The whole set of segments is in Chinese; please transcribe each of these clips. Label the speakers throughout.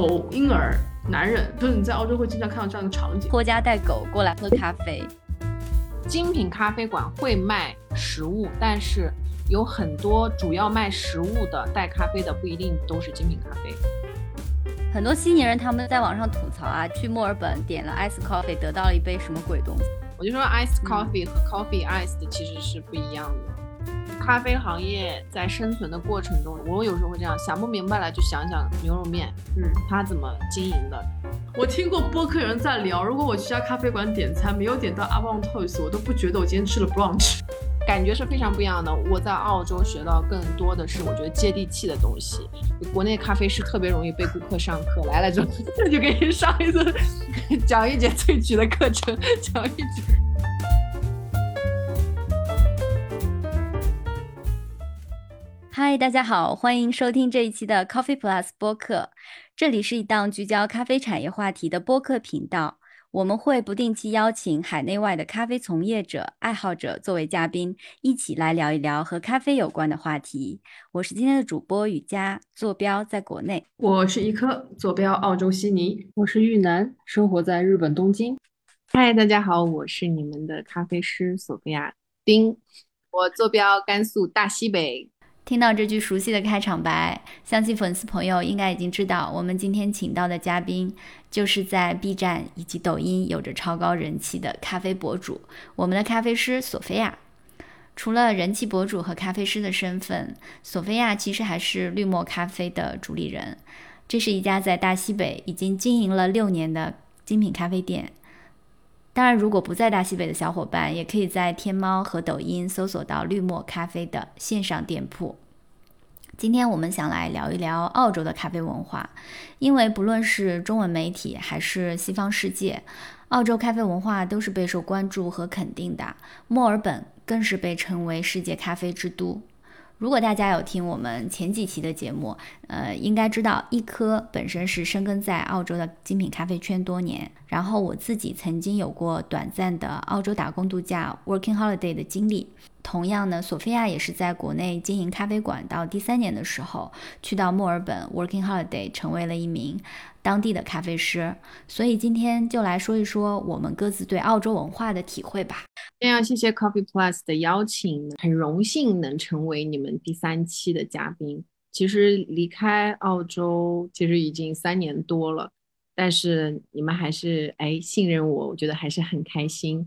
Speaker 1: 狗、婴儿、男人，就是你在澳洲会经常看到这样的场景。
Speaker 2: 拖家带狗过来喝咖啡。
Speaker 3: 精品咖啡馆会卖食物，但是有很多主要卖食物的带咖啡的不一定都是精品咖啡。
Speaker 2: 很多悉尼人他们在网上吐槽啊，去墨尔本点了 ice coffee，得到了一杯什么鬼东西。
Speaker 3: 我就说 ice coffee 和 coffee ice 的其实是不一样的。咖啡行业在生存的过程中，我有时候会这样想不明白了，就想想牛肉面，嗯，它怎么经营的？
Speaker 1: 我听过播客有人在聊，如果我去家咖啡馆点餐，没有点到 a v o n toast，我都不觉得我今天吃了 brunch。
Speaker 3: 感觉是非常不一样的。我在澳洲学到更多的是，我觉得接地气的东西。国内咖啡师特别容易被顾客上课，来了之后 就给你上一次讲一节萃取的课程，讲一节。
Speaker 2: 嗨，大家好，欢迎收听这一期的 Coffee Plus 播客。这里是一档聚焦咖啡产业话题的播客频道。我们会不定期邀请海内外的咖啡从业者、爱好者作为嘉宾，一起来聊一聊和咖啡有关的话题。我是今天的主播雨佳，坐标在国内；
Speaker 1: 我是一颗，坐标澳洲悉尼；
Speaker 4: 我是玉楠，生活在日本东京。
Speaker 3: 嗨，大家好，我是你们的咖啡师索菲亚丁，我坐标甘肃大西北。
Speaker 2: 听到这句熟悉的开场白，相信粉丝朋友应该已经知道，我们今天请到的嘉宾就是在 B 站以及抖音有着超高人气的咖啡博主，我们的咖啡师索菲亚。除了人气博主和咖啡师的身份，索菲亚其实还是绿墨咖啡的主理人。这是一家在大西北已经经营了六年的精品咖啡店。当然，如果不在大西北的小伙伴，也可以在天猫和抖音搜索到绿墨咖啡的线上店铺。今天我们想来聊一聊澳洲的咖啡文化，因为不论是中文媒体还是西方世界，澳洲咖啡文化都是备受关注和肯定的。墨尔本更是被称为世界咖啡之都。如果大家有听我们前几期的节目，呃，应该知道一颗本身是深耕在澳洲的精品咖啡圈多年。然后我自己曾经有过短暂的澳洲打工度假 （working holiday） 的经历。同样呢，索菲亚也是在国内经营咖啡馆到第三年的时候，去到墨尔本 working holiday，成为了一名当地的咖啡师。所以今天就来说一说我们各自对澳洲文化的体会吧。
Speaker 3: 先要谢谢 Coffee Plus 的邀请，很荣幸能成为你们第三期的嘉宾。其实离开澳洲其实已经三年多了，但是你们还是哎信任我，我觉得还是很开心。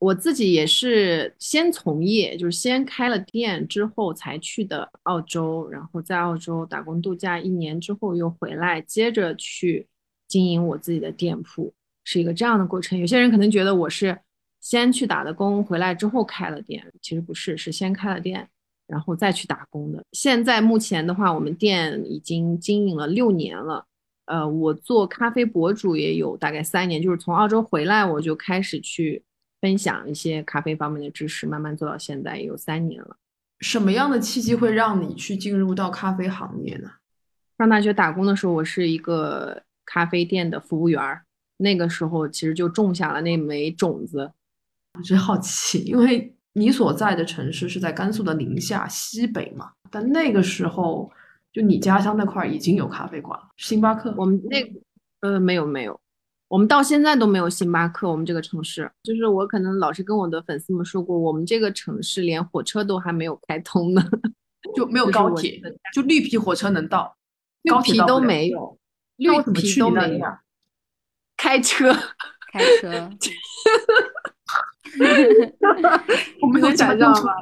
Speaker 3: 我自己也是先从业，就是先开了店之后才去的澳洲，然后在澳洲打工度假一年之后又回来，接着去经营我自己的店铺，是一个这样的过程。有些人可能觉得我是先去打的工，回来之后开了店，其实不是，是先开了店，然后再去打工的。现在目前的话，我们店已经经营了六年了，呃，我做咖啡博主也有大概三年，就是从澳洲回来我就开始去。分享一些咖啡方面的知识，慢慢做到现在也有三年了。
Speaker 1: 什么样的契机会让你去进入到咖啡行业呢？
Speaker 3: 上大学打工的时候，我是一个咖啡店的服务员儿，那个时候其实就种下了那枚种子。
Speaker 1: 我真好奇，因为你所在的城市是在甘肃的宁夏西北嘛，但那个时候就你家乡那块已经有咖啡馆了，星巴克。
Speaker 3: 我们那呃没有没有。我们到现在都没有星巴克。我们这个城市，就是我可能老是跟我的粉丝们说过，我们这个城市连火车都还没有开通呢，
Speaker 1: 就没有高铁，就绿皮火车能到，
Speaker 3: 绿皮都没有，绿皮都没有，开车，
Speaker 2: 开车，
Speaker 1: 我没有想象吗？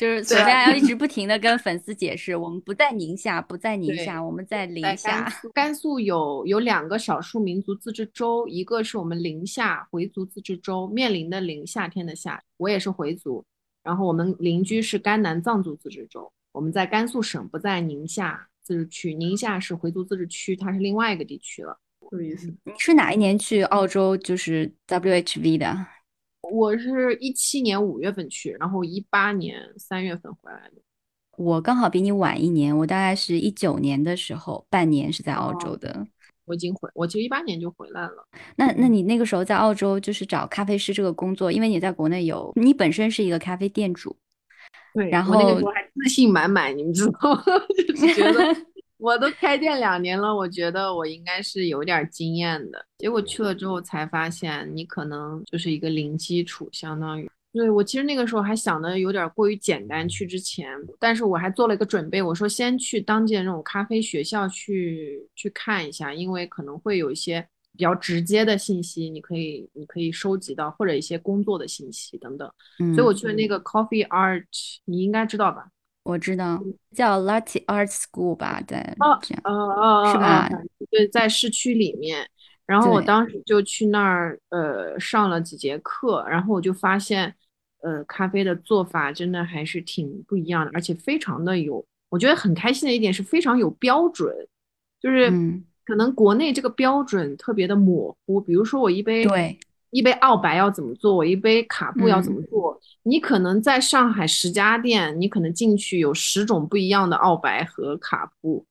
Speaker 2: 就是所以大家要一直 不停的跟粉丝解释，我们不在宁夏，不在宁夏，我们在宁夏。
Speaker 3: 甘肃有有两个少数民族自治州，一个是我们宁夏回族自治州，面临的临夏天的夏，我也是回族。然后我们邻居是甘南藏族自治州，我们在甘肃省，不在宁夏自治区。宁夏是回族自治区，它是另外一个地区了。
Speaker 1: 有意思。
Speaker 2: 你是哪一年去澳洲？就是 WHV 的？
Speaker 3: 我是一七年五月份去，然后一八年三月份回来的。
Speaker 2: 我刚好比你晚一年，我大概是一九年的时候，半年是在澳洲的。
Speaker 3: 我已经回，我其实一八年就回来了。
Speaker 2: 那那你那个时候在澳洲就是找咖啡师这个工作，因为你在国内有，你本身是一个咖啡店主。
Speaker 3: 对，
Speaker 2: 然后
Speaker 3: 那个时候还自信满满，你们知道吗？就是觉得我都开店两年了，我觉得我应该是有点经验的。结果去了之后才发现，你可能就是一个零基础，相当于。对我其实那个时候还想的有点过于简单，去之前，但是我还做了一个准备，我说先去当地的那种咖啡学校去去看一下，因为可能会有一些比较直接的信息，你可以你可以收集到，或者一些工作的信息等等。所以我去了那个 Coffee Art，你应该知道吧？
Speaker 2: 我知道，叫 Latte Art School 吧，在
Speaker 3: 哦
Speaker 2: 这样
Speaker 3: 哦哦，
Speaker 2: 是吧？
Speaker 3: 对，在市区里面。然后我当时就去那儿，呃，上了几节课，然后我就发现，呃，咖啡的做法真的还是挺不一样的，而且非常的有，我觉得很开心的一点是非常有标准，就是可能国内这个标准特别的模糊，比如说我一杯
Speaker 2: 对
Speaker 3: 一杯澳白要怎么做，我一杯卡布要怎么做，你可能在上海十家店，你可能进去有十种不一样的澳白和卡布。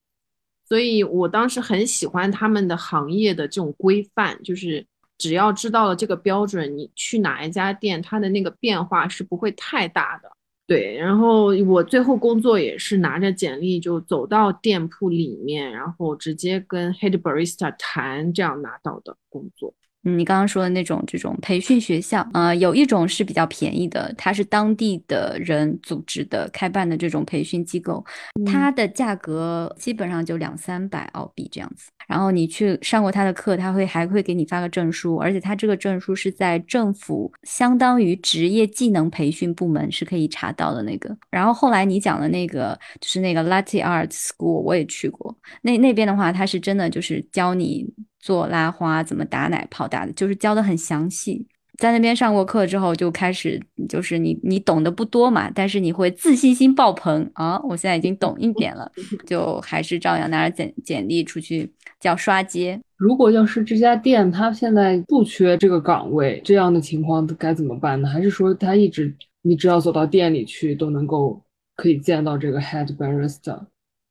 Speaker 3: 所以我当时很喜欢他们的行业的这种规范，就是只要知道了这个标准，你去哪一家店，它的那个变化是不会太大的。对，然后我最后工作也是拿着简历就走到店铺里面，然后直接跟 head barista 谈，这样拿到的工作。
Speaker 2: 你刚刚说的那种这种培训学校，呃，有一种是比较便宜的，它是当地的人组织的、开办的这种培训机构，它的价格基本上就两三百澳币这样子。然后你去上过他的课，他会还会给你发个证书，而且他这个证书是在政府相当于职业技能培训部门是可以查到的那个。然后后来你讲的那个就是那个 Latte Art School，我也去过，那那边的话，他是真的就是教你做拉花，怎么打奶泡打的，就是教的很详细。在那边上过课之后，就开始就是你你懂得不多嘛，但是你会自信心爆棚啊！我现在已经懂一点了，就还是照样拿着简简历出去叫刷街。
Speaker 4: 如果要是这家店它现在不缺这个岗位，这样的情况该怎么办呢？还是说他一直你只要走到店里去都能够可以见到这个 head barista？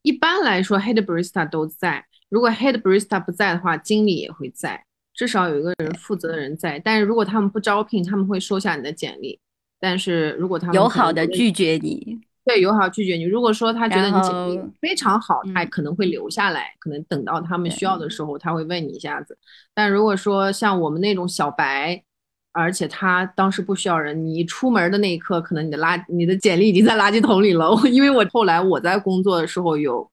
Speaker 3: 一般来说，head barista 都在。如果 head barista 不在的话，经理也会在。至少有一个人负责的人在，但是如果他们不招聘，他们会收下你的简历。但是如果他们
Speaker 2: 友好的拒绝你，
Speaker 3: 对，友好拒绝你。如果说他觉得你简历非常好，他可能会留下来，可能等到他们需要的时候，他会问你一下子。但如果说像我们那种小白，而且他当时不需要人，你一出门的那一刻，可能你的垃你的简历已经在垃圾桶里了。因为我后来我在工作的时候有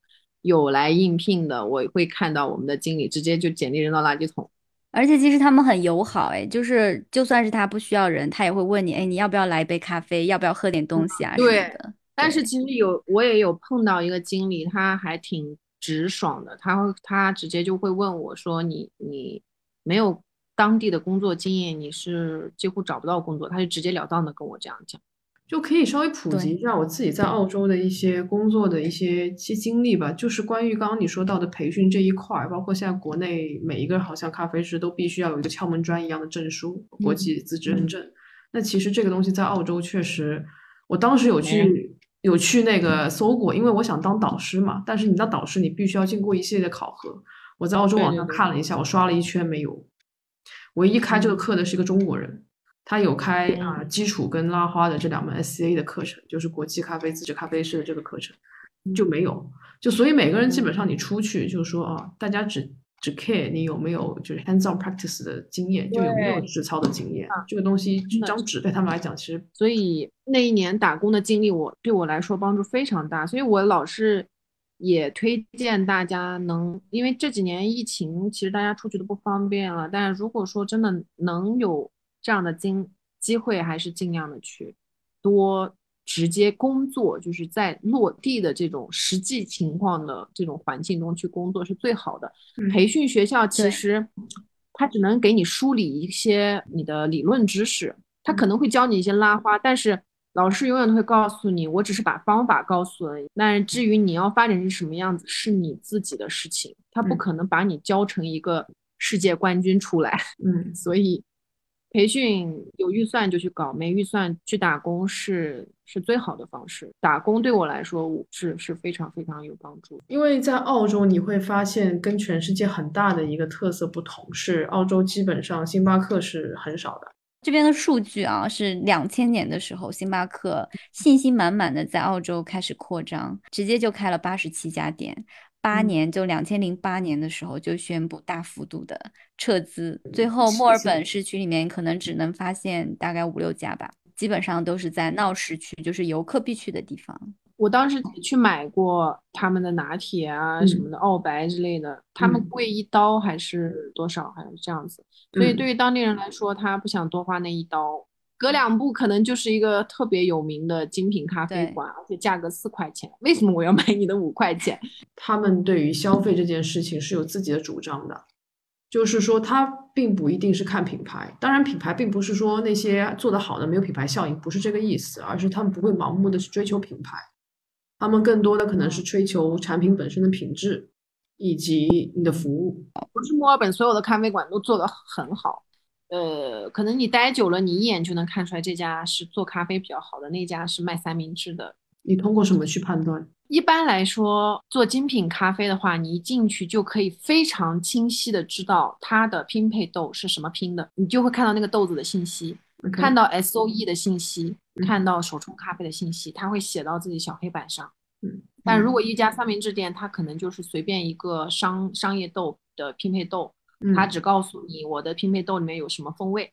Speaker 3: 有来应聘的，我会看到我们的经理直接就简历扔到垃圾桶。
Speaker 2: 而且其实他们很友好，哎，就是就算是他不需要人，他也会问你，哎，你要不要来一杯咖啡？要不要喝点东西啊？
Speaker 3: 对的。但是其实有我也有碰到一个经理，他还挺直爽的，他会他直接就会问我说，你你没有当地的工作经验，你是几乎找不到工作，他就直截了当的跟我这样讲。
Speaker 1: 就可以稍微普及一下我自己在澳洲的一些工作的一些些经历吧。就是关于刚刚你说到的培训这一块，包括现在国内每一个好像咖啡师都必须要有一个敲门砖一样的证书，国际资质认证。那其实这个东西在澳洲确实，我当时有去有去那个搜过，因为我想当导师嘛。但是你当导师，你必须要经过一系列的考核。我在澳洲网上看了一下，我刷了一圈没有，唯一开这个课的是一个中国人。他有开啊基础跟拉花的这两门 SCA 的课程，就是国际咖啡自制咖啡师的这个课程就没有，就所以每个人基本上你出去就是说啊，大家只只 care 你有没有就是 hands-on practice 的经验，就有没有实操的经验，这个东西一张纸对他们来讲其实，
Speaker 3: 所以那一年打工的经历我对我来说帮助非常大，所以我老是也推荐大家能，因为这几年疫情其实大家出去都不方便了，但是如果说真的能有。这样的经机会还是尽量的去多直接工作，就是在落地的这种实际情况的这种环境中去工作是最好的。培训学校其实他只能给你梳理一些你的理论知识，他可能会教你一些拉花，但是老师永远都会告诉你，我只是把方法告诉了你。那至于你要发展成什么样子，是你自己的事情，他不可能把你教成一个世界冠军出来。
Speaker 1: 嗯，
Speaker 3: 所以。培训有预算就去搞，没预算去打工是是最好的方式。打工对我来说是是非常非常有帮助。
Speaker 1: 因为在澳洲你会发现跟全世界很大的一个特色不同是，澳洲基本上星巴克是很少的。
Speaker 2: 这边的数据啊，是两千年的时候，星巴克信心满满的在澳洲开始扩张，直接就开了八十七家店。八
Speaker 1: 嗯。
Speaker 2: 年，就两千零八年的时候就宣布大幅度的撤资，最后墨尔本市区里面可能只能发现大概五六家吧，基本上都是在闹市区，就是游客必去的地方。
Speaker 3: 我当时去买过他们的拿铁啊，什么的澳白之类的，他们
Speaker 1: 嗯。
Speaker 3: 贵一刀还是多少，还是这样子。所以
Speaker 1: 嗯。
Speaker 3: 对于当地人来说，他不想多花那一刀，隔两步可能就是一个特别有名的精品咖啡馆，而且价格四块钱，为什么我要买你的五块钱？
Speaker 1: 他们对于消费这件事情是有自己的主张的，就是说他并不一定是看品牌，当然品牌并不是说那些做得好的没有品牌效应，不是这个意思，而是他们不会盲目的去追求品牌，他们更多的可能是追求产品本身的品质以及你的服务。
Speaker 3: 不是墨尔本所有的咖啡馆都做得很好，呃，可能你待久了，你一眼就能看出来这家是做咖啡比较好的，那家是卖三明治的。
Speaker 1: 你通过什么去判断？
Speaker 3: 一般来说，做精品咖啡的话，你一进去就可以非常清晰的知道它的拼配豆是什么拼的，你就会看到那个豆子的信息看到 S O E 的信息，
Speaker 1: 嗯
Speaker 3: 看到手冲咖啡的信息，它会写到自己小黑板上。
Speaker 1: 嗯，
Speaker 3: 但如果一家三明治店，它可能就是随便一个商商业豆的拼配豆，它
Speaker 1: 嗯
Speaker 3: 只告诉你我的拼配豆里面有什么风味，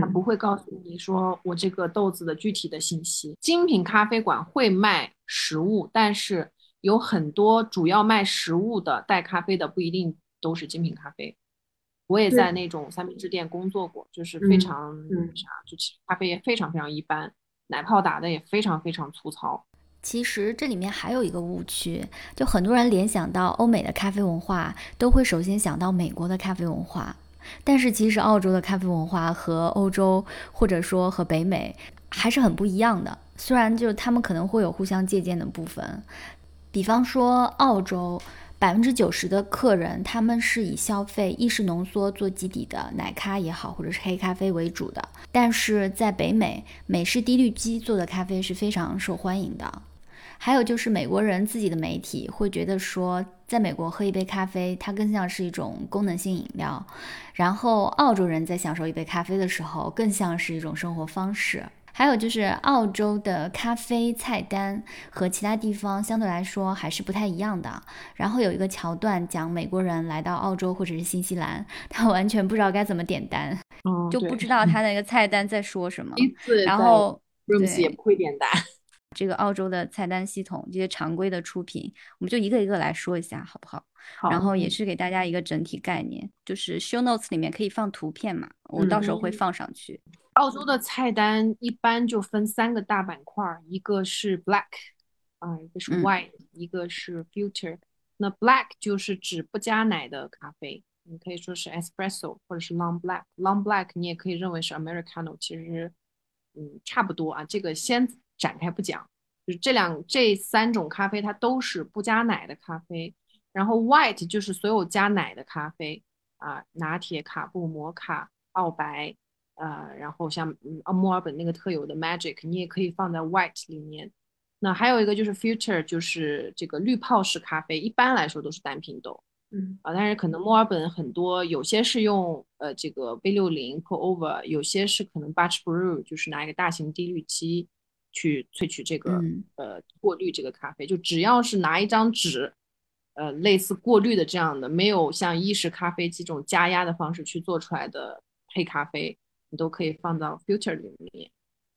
Speaker 3: 它
Speaker 1: 嗯
Speaker 3: 不会告诉你说我这个豆子的具体的信息。精品咖啡馆会卖食物，但是有很多主要卖食物的带咖啡的不一定都是精品咖啡。我也在那种三明治店工作过，就是非
Speaker 1: 嗯
Speaker 3: 常
Speaker 1: 嗯
Speaker 3: 啥，就其实咖啡也非常非常一般，奶泡打的也非常非常粗糙。
Speaker 2: 其实这里面还有一个误区，就很多人联想到欧美的咖啡文化，都会首先想到美国的咖啡文化。但是其实澳洲的咖啡文化和欧洲或者说和北美还是很不一样的。虽然就他们可能会有互相借鉴的部分，比方说澳洲。百分之九十的客人，他们是以消费意式浓缩做基底的奶咖也好，或者是黑咖啡为主的。但是在北美，美式滴滤机做的咖啡是非常受欢迎的。还有就是美国人自己的媒体会觉得说，在美国喝一杯咖啡，它更像是一种功能性饮料；然后澳洲人在享受一杯咖啡的时候，更像是一种生活方式。还有就是澳洲的咖啡菜单和其他地方相对来说还是不太一样的。然后有一个桥段讲美国人来到澳洲或者是新西兰，他完全不知道该怎么点单，
Speaker 3: 嗯，
Speaker 2: 就不知道他那个菜单在说什么。然后
Speaker 3: Rooms
Speaker 2: 对
Speaker 3: 也不会点单。
Speaker 2: 这个澳洲的菜单系统，这些常规的出品，我们就一个一个来说一下，好不好？
Speaker 1: 好
Speaker 2: 然后也是给大家一个整体概念，就是 show notes 里面可以放图片嘛，我到时候会
Speaker 3: 嗯
Speaker 2: 放上去。
Speaker 3: 澳洲的菜单一般就分三个大板块儿，一个是 black，啊、一个是
Speaker 2: 嗯
Speaker 3: white，、一个是 filter。那 black 就是指不加奶的咖啡，你可以说是 espresso 或者是 long black。long black 你也可以认为是 americano，其实嗯差不多啊。这个先展开不讲，就是这两这三种咖啡它都是不加奶的咖啡。然后 white 就是所有加奶的咖啡啊，拿铁、卡布、摩卡、澳白。呃，然后像嗯啊墨尔本那个特有的 Magic，你也可以放在 White 里面。那还有一个就是 Future，就是这个滤泡式咖啡，一般来说都是单品豆
Speaker 1: 嗯
Speaker 3: 啊，但是可能墨尔本很多有些是用呃这个 V 六零 Pour Over，有些是可能 Batch Brew，就是拿一个大型滴滤机去萃取这个、
Speaker 2: 嗯
Speaker 3: 呃过滤这个咖啡，就只要是拿一张纸。呃，类似过滤的这样的，没有像意式咖啡机这种加压的方式去做出来的黑咖啡，你都可以放到 filter 里面。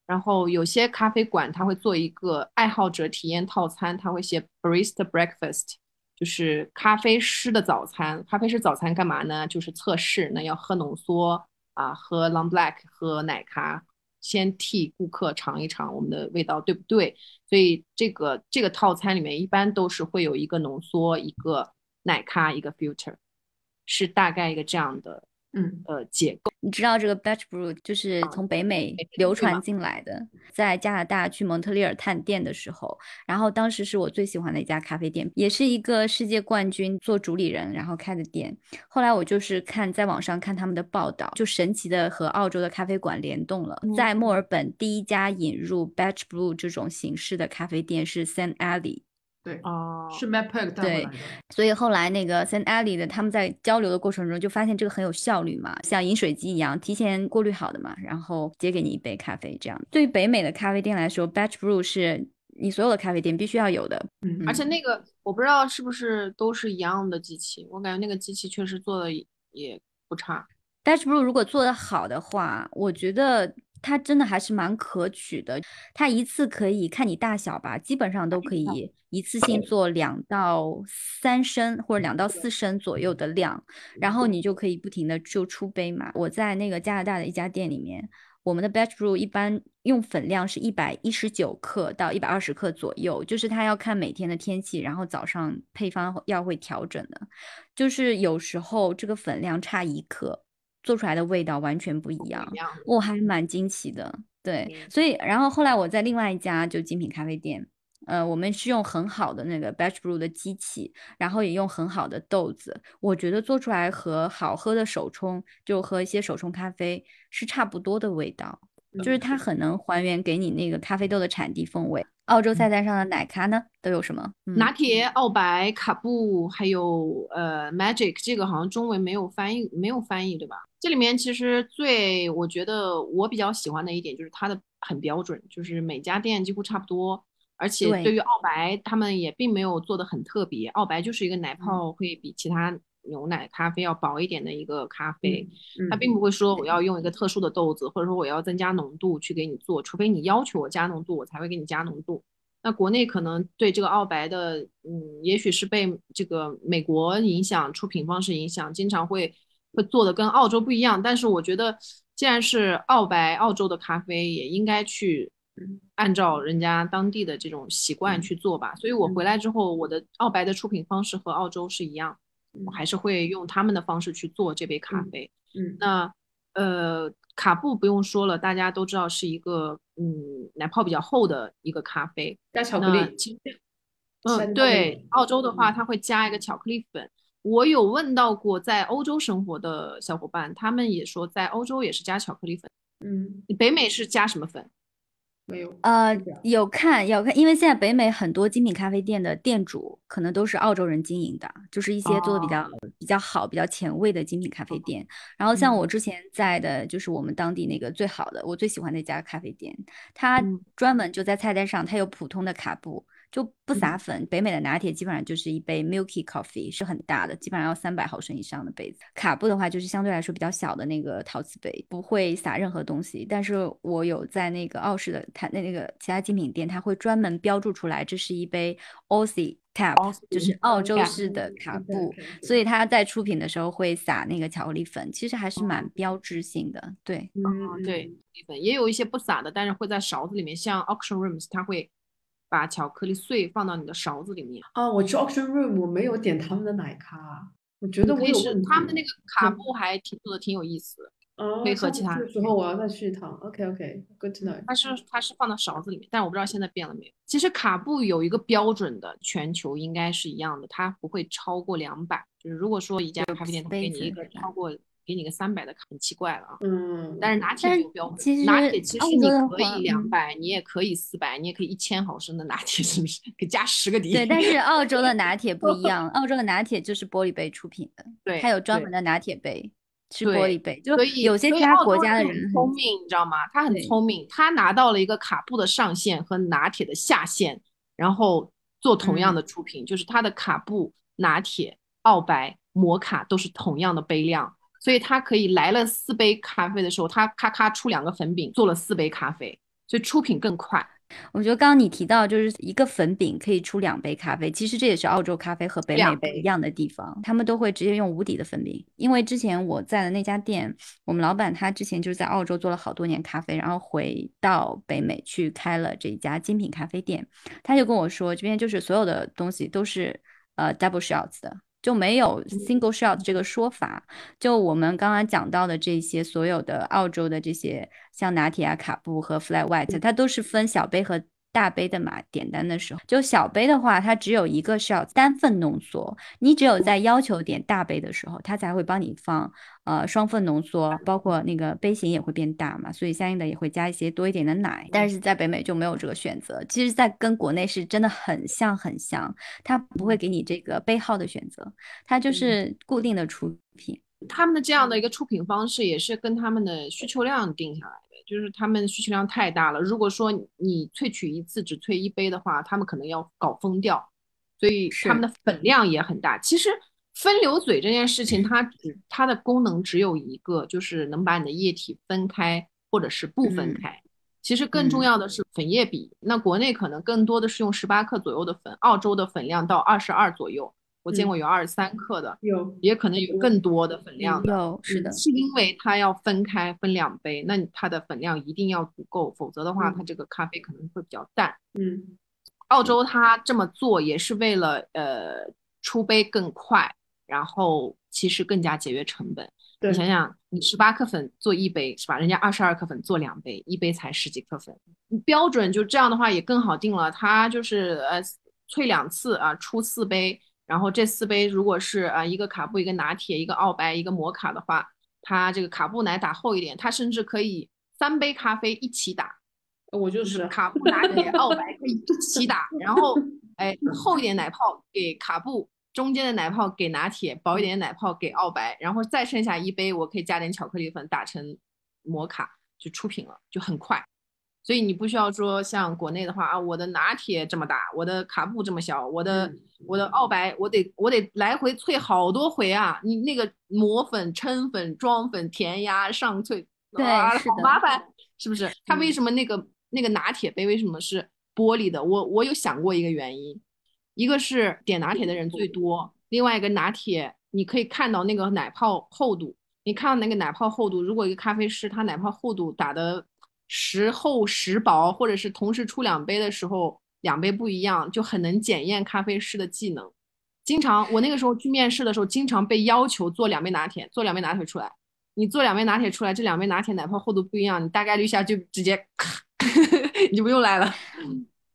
Speaker 3: 然后有些咖啡馆它会做一个爱好者体验套餐，它会写 barista breakfast，就是咖啡师的早餐。咖啡师早餐干嘛呢？就是测试，那要喝浓缩啊，喝 long black，喝奶咖，先替顾客尝一尝我们的味道对不对。所以这个这个套餐里面一般都是会有一个浓缩，一个奶咖，一个 filter，是大概一个这样的
Speaker 1: 嗯
Speaker 3: 呃解构。
Speaker 2: 你知道这个 batch brew 就是从北美流传进来的，在加拿大去蒙特利尔探店的时候，然后当时是我最喜欢的一家咖啡店，也是一个世界冠军做主理人然后开的店。后来我就是看在网上看他们的报道，就神奇的和澳洲的咖啡馆联动了。在墨尔本第一家引入 batch brew 这种形式的咖啡店是 Saint Alley。
Speaker 1: 对，
Speaker 3: 哦，
Speaker 1: 是带
Speaker 2: 对。所以后来那个 Saint Alley 的他们在交流的过程中就发现这个很有效率嘛，像饮水机一样提前过滤好的嘛，然后直接给你一杯咖啡这样。对于北美的咖啡店来说，batch brew 是你所有的咖啡店必须要有的。
Speaker 1: 嗯
Speaker 3: 而且那个我不知道是不是都是一样的机器，我感觉那个机器确实做的也不差。
Speaker 2: batch Brew 如果做得好的话，我觉得它真的还是蛮可取的。它一次可以看你大小吧，基本上都可以一次性做两到三升或者两到四升左右的量，然后你就可以不停的就出杯嘛。我在那个加拿大的一家店里面，我们的 batch brew 一般用粉量是一百一十九克到一百二十克左右，就是它要看每天的天气，然后早上配方要会调整的，就是有时候这个粉量差一克。做出来的味道完全不一样，
Speaker 3: 一样
Speaker 2: 我、还蛮惊奇的。对，
Speaker 3: 嗯
Speaker 2: 所以然后后来我在另外一家就精品咖啡店，呃，我们是用很好的那个 batch brew 的机器，然后也用很好的豆子，我觉得做出来和好喝的手冲，就和一些手冲咖啡是差不多的味道，就是它很能还原给你那个咖啡豆的产地风味。澳洲菜单上的奶咖呢？都有什么？嗯
Speaker 3: 拿铁、澳白、卡布，还有呃 Magic，这个好像中文没有翻译，没有翻译对吧？这里面其实最我觉得我比较喜欢的一点就是它的很标准，就是每家店几乎差不多，而且
Speaker 2: 对
Speaker 3: 对。于澳白他们也并没有做的很特别，澳白就是一个奶泡会比其他牛奶咖啡要薄一点的一个咖啡，
Speaker 1: 嗯
Speaker 3: 它并不会说我要用一个特殊的豆子，或者说我要增加浓度去给你做，除非你要求我加浓度，我才会给你加浓度。那国内可能对这个澳白的，嗯，也许是被这个美国影响，出品方式影响，经常会会做的跟澳洲不一样。但是我觉得，既然是澳白澳洲的咖啡，也应该去按照人家当地的这种习惯去做吧。所以我回来之后，我的澳白的出品方式和澳洲是一样，我还是会用他们的方式去做这杯咖啡。
Speaker 1: 嗯
Speaker 3: 那呃，卡布不用说了，大家都知道是一个嗯奶泡比较厚的一个咖啡。
Speaker 1: 加巧克力，
Speaker 3: 其实嗯，对，澳洲的
Speaker 1: 嗯
Speaker 3: 话，它会加一个巧克力粉。我有问到过在欧洲生活的小伙伴，他们也说在欧洲也是加巧克力粉。
Speaker 1: 嗯，
Speaker 3: 北美是加什么粉？
Speaker 1: 没有，
Speaker 2: 呃有看有看，因为现在北美很多精品咖啡店的店主可能都是澳洲人经营的，就是一些做的比较、比较好、比较前卫的精品咖啡店。然后像我之前在的，就是我们当地那个最好的，我最喜欢那家咖啡店，它
Speaker 3: 嗯
Speaker 2: 专门就在菜单上，它有普通的卡布。就不撒
Speaker 3: 嗯
Speaker 2: 粉，北美的拿铁基本上就是一杯 milky coffee，是很大的，基本上要三百毫升以上的杯子。卡布的话就是相对来说比较小的那个陶瓷杯，不会撒任何东西。但是我有在那个澳式的它那那个其他精品店，它会专门标注出来，这是一杯 Aussie
Speaker 3: tap，Aussie
Speaker 2: 就是澳洲式的卡布。所以它在出品的时候会撒那个巧克力粉，其实还是蛮
Speaker 3: 哦
Speaker 2: 标志性的。对，
Speaker 1: 嗯，
Speaker 3: 对，也有一些不撒的，但是会在勺子里面，像 Auction Rooms，它会把巧克力碎放到你的勺子里面。
Speaker 1: 啊，我去 auction room，我没有点他们的奶咖，我觉得我
Speaker 3: 可以是
Speaker 1: 有问题
Speaker 3: 他们的那个卡
Speaker 1: 嗯
Speaker 3: 布还挺做的挺有意思 可以和其他
Speaker 1: 时候我要再去一趟。OK OK，good to know。
Speaker 3: 它是它是放到勺子里面，但我不知道现在变了没有。其实卡布有一个标准的，全球应该是一样的，它不会超过两百。就是如果说一家咖啡店它给你一个超过给你个三百的卡，很奇怪了啊。
Speaker 1: 嗯，
Speaker 3: 但是拿铁
Speaker 2: 但
Speaker 3: 没有标准，
Speaker 2: 其实
Speaker 3: 拿铁其实你可以两
Speaker 2: 嗯
Speaker 3: 百，你也可以四百，你也可以一千毫升的拿铁，是不是？给加十个底。
Speaker 2: 对，但是澳洲的拿铁不一样，澳洲的拿铁就是玻璃杯出品的，
Speaker 3: 对
Speaker 2: 它有专门的拿铁杯是玻璃杯，就
Speaker 3: 所以
Speaker 2: 有些其他国家的人
Speaker 3: 聪明，你知道吗？他很聪明，他拿到了一个卡布的上限和拿铁的下限，然后做同样
Speaker 2: 嗯
Speaker 3: 的出品，就是他的卡布、拿铁、澳白、摩卡都是同样的杯量，所以他可以来了四杯咖啡的时候，他咔咔出两个粉饼，做了四杯咖啡，所以出品更快。
Speaker 2: 我觉得刚刚你提到，就是一个粉饼可以出两杯咖啡，其实这也是澳洲咖啡和北美不一样的地方，他们都会直接用无底的粉饼。因为之前我在的那家店，我们老板他之前就是在澳洲做了好多年咖啡，然后回到北美去开了这家精品咖啡店，他就跟我说，这边就是所有的东西都是呃 double shots 的。就没有 single shot 这个说法。就我们刚刚讲到的这些所有的澳洲的这些，像拿铁啊、卡布和 flat white，它都是分小杯和大杯的嘛。点单的时候，就小杯的话，它只有一个 shot 单份浓缩，你只有在要求点大杯的时候，它才会帮你放呃双份浓缩，包括那个杯型也会变大嘛，所以相应的也会加一些多一点的奶。但是在北美就没有这个选择，其实，在跟国内是真的很像很像，它不会给你这个杯号的选择，它就是固定的出品。
Speaker 3: 他们的这样的一个出品方式也是跟他们的需求量定下来的，就是他们需求量太大了。如果说你萃取一次只萃一杯的话，他们可能要搞疯掉，所以他们的粉量也很大。其实分流嘴这件事情，它只它的功能只有一个，就是能把你的液体分开或者是不分开。其实更重要的是粉液比。那国内可能更多的是用十八克左右的粉，澳洲的粉量到二十二左右。我见过有二十三克的，
Speaker 1: 有
Speaker 3: 也可能有更多的粉量的。
Speaker 2: 有是的，
Speaker 3: 是因为它要分开分两杯，那它的粉量一定要足够，否则的话，它这个咖啡可能会比较淡。
Speaker 1: 嗯，
Speaker 3: 澳洲它这么做也是为了呃出杯更快，然后其实更加节约成本。你想想，你十八克粉做一杯是吧？人家二十二克粉做两杯，一杯才十几克粉，标准就这样的话也更好定了。它就是呃萃两次啊，出四杯。然后这四杯如果是啊一个卡布一个拿铁一个澳白一个摩卡的话，它这个卡布奶打厚一点，它甚至可以三杯咖啡一起打。
Speaker 1: 我就是
Speaker 3: 卡布拿铁澳白可以一起打，然后哎厚一点奶泡给卡布，中间的奶泡给拿铁，薄一点的奶泡给澳白，然后再剩下一杯我可以加点巧克力粉打成摩卡就出品了，就很快。所以你不需要说像国内的话啊，我的拿铁这么大，我的卡布这么小，我的我的澳白我得我得来回萃好多回啊！你那个磨粉、称粉、装粉、填压、上萃，
Speaker 2: 对，
Speaker 3: 好麻烦，是不是？它为什么那个那个拿铁杯为什么是玻璃的？我我有想过一个原因，一个是点拿铁的人最多，另外一个拿铁你可以看到那个奶泡厚度，你看到那个奶泡厚度，如果一个咖啡师他奶泡厚度打的。时厚时薄，或者是同时出两杯的时候，两杯不一样，就很能检验咖啡师的技能。经常我那个时候去面试的时候，经常被要求做两杯拿铁，做两杯拿铁出来。你做两杯拿铁出来，这两杯拿铁奶泡厚度不一样，你大概率下就直接，你就不用来了。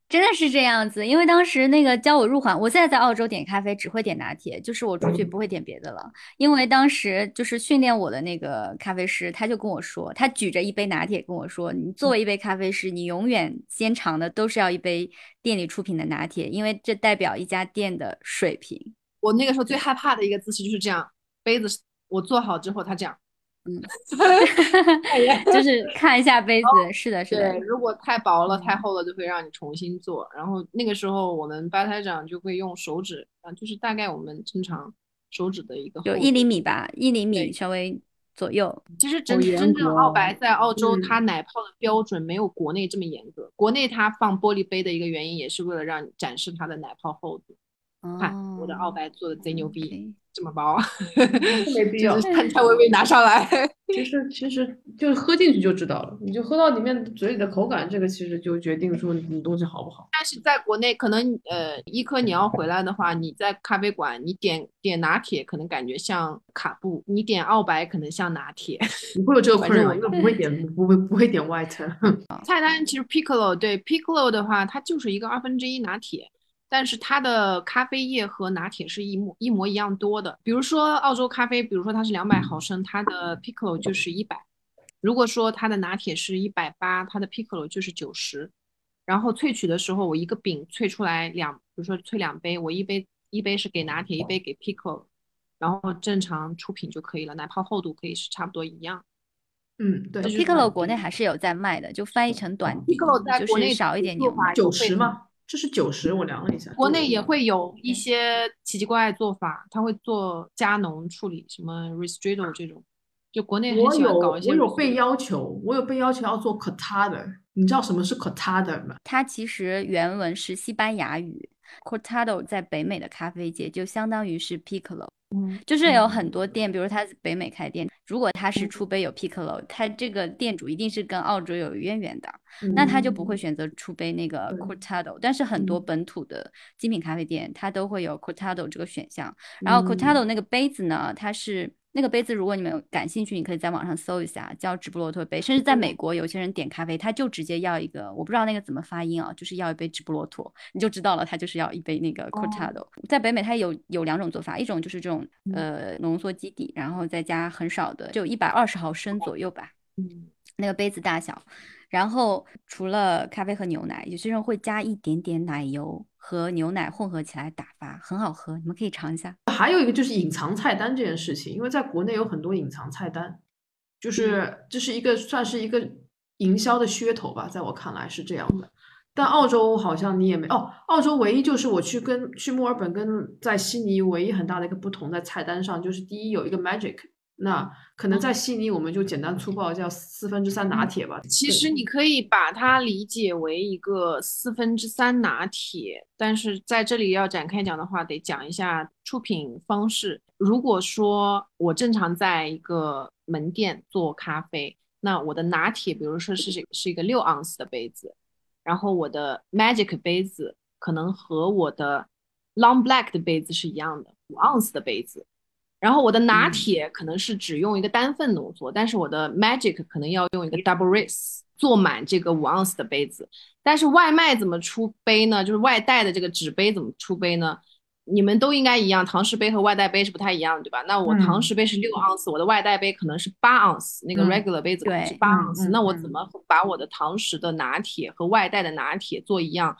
Speaker 2: 真的是这样子，因为当时那个教我入行，我现在在澳洲点咖啡只会点拿铁，就是我出去不会点别的了。因为当时就是训练我的那个咖啡师，他就跟我说，他举着一杯拿铁跟我说：“你作为一杯咖啡师，你永远先尝的都是要一杯店里出品的拿铁，因为这代表一家店的水平。”
Speaker 3: 我那个时候最害怕的一个姿势就是这样，杯子我做好之后，他这样。
Speaker 2: 嗯，就是看一下杯子，是的，是的。
Speaker 3: 对，如果太薄了、太厚了，就会让你重新做。然后那个时候，我们吧台长就会用手指啊，就是大概我们正常手指的一个，
Speaker 2: 有一厘米吧，一厘米稍微左右。
Speaker 3: 其实真真正澳白在澳洲，它奶泡的标准没有国内这么严格。国内它放玻璃杯的一个原因，也是为了让展示它的奶泡厚度。看我的澳白做的贼牛逼。这么薄，
Speaker 1: 没必 要，
Speaker 3: 颤颤巍巍拿上来。
Speaker 1: 其实其实就是喝进去就知道了，你就喝到里面嘴里的口感，这个其实就决定说你东西好不好。
Speaker 3: 但是在国内，可能呃，一颗你要回来的话，你在咖啡馆你点点拿铁，可能感觉像卡布；你点澳白，可能像拿铁。
Speaker 1: 你会有这个困扰，因为不会点 不会不会点 white。
Speaker 3: 菜单其实 piccolo 对 piccolo 的话，它就是一个二分之一拿铁。但是它的咖啡液和拿铁是一模一模一样多的。比如说澳洲咖啡，比如说它是两百毫升，它的 piccolo 就是一百。如果说它的拿铁是一百八，它的 piccolo 就是九十。然后萃取的时候，我一个饼萃出来两，比如说萃两杯，我一杯一杯是给拿铁，一杯给 piccolo，然后正常出品就可以了。奶泡厚度可以是差不多一样。
Speaker 1: 嗯，对
Speaker 2: ，piccolo 国内还是有在卖的，就翻译成短
Speaker 3: ，piccolo 在国内
Speaker 2: 少一点牛奶，
Speaker 1: 九十吗？这是九十，我量了一下。
Speaker 3: 国内也会有一些奇奇怪怪做法，他会做加浓处理，什么 restricto 这种。就国内很喜欢搞一些。
Speaker 1: 我有被要求，我有被要求要做 cortada 你知道什么是 cortada 吗？
Speaker 2: 它其实原文是西班牙语，cortado 在北美的咖啡界就相当于是 piccolo。嗯，就是有很多店，比如他北美开店，如果他是出杯有 piccolo，他这个店主一定是跟澳洲有渊源的，那他就不会选择出杯那个 cortado。但是很多本土的精品咖啡店，它都会有 cortado 这个选项。然后 cortado 那个杯子呢，它是。那个杯子，如果你们有感兴趣，你可以在网上搜一下，叫直布罗陀杯。甚至在美国，有些人点咖啡，他就直接要一个，我不知道那个怎么发音啊，就是要一杯直布罗陀，你就知道了，他就是要一杯那个 cortado。在北美，它有有两种做法，一种就是这种呃浓缩基底，然后再加很少的，就一百二十毫升左右吧，嗯，那个杯子大小。然后除了咖啡和牛奶，有些人会加一点点奶油和牛奶混合起来打发，很好喝，你们可以尝一下。
Speaker 1: 还有一个就是隐藏菜单这件事情，因为在国内有很多隐藏菜单，就是这是一个算是一个营销的噱头吧，在我看来是这样的。但澳洲好像你也没哦，澳洲唯一就是我去跟去墨尔本跟在悉尼唯一很大的一个不同在菜单上，就是第一有一个 magic，那可能在悉尼我们就简单粗暴叫四分之三拿铁吧。
Speaker 3: 其实你可以把它理解为一个四分之三拿铁，但是在这里要展开讲的话，得讲一下出品方式。如果说我正常在一个门店做咖啡，那我的拿铁，比如说是是一个六盎司的杯子。然后我的 Magic 杯子可能和我的 Long Black 的杯子是一样的，五盎司的杯子。然后我的拿铁可能是只用一个单份浓缩，但是我的 Magic 可能要用一个 Double Race 做满这个五盎司的杯子。但是外卖怎么出杯呢？就是外带的这个纸杯怎么出杯呢？你们都应该一样，堂食杯和外带杯是不太一样的，对吧？那我堂食杯是六盎司，我的外带杯可能是八盎司，那个 regular 杯子可能是八盎司。那我怎么把我的堂食的拿铁和外带的拿铁做一样？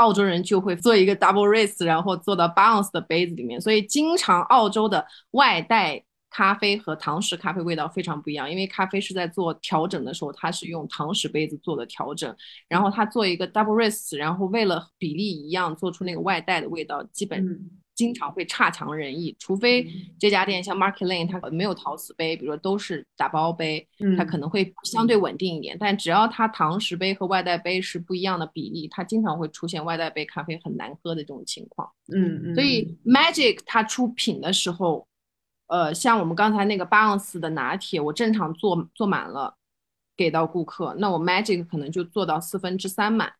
Speaker 3: 澳洲人就会做一个 double race，然后做到 bounce 的杯子里面。所以经常澳洲的外带咖啡和堂食咖啡味道非常不一样，因为咖啡是在做调整的时候，它是用堂食杯子做的调整，然后它做一个 double race，然后为了比例一样，做出那个外带的味道，基本。经常会差强人意，除非这家店像 Market Lane，它没有陶瓷杯，比如说都是打包杯，它可能会相对稳定一点。但只要它堂食杯和外带杯是不一样的比例，它经常会出现外带杯咖啡很难喝的这种情况。
Speaker 1: 嗯嗯。
Speaker 3: 所以 Magic 它出品的时候，呃，像我们刚才那个 Bounce 的拿铁，我正常做做满了给到顾客，那我 Magic 可能就做到四分之三满，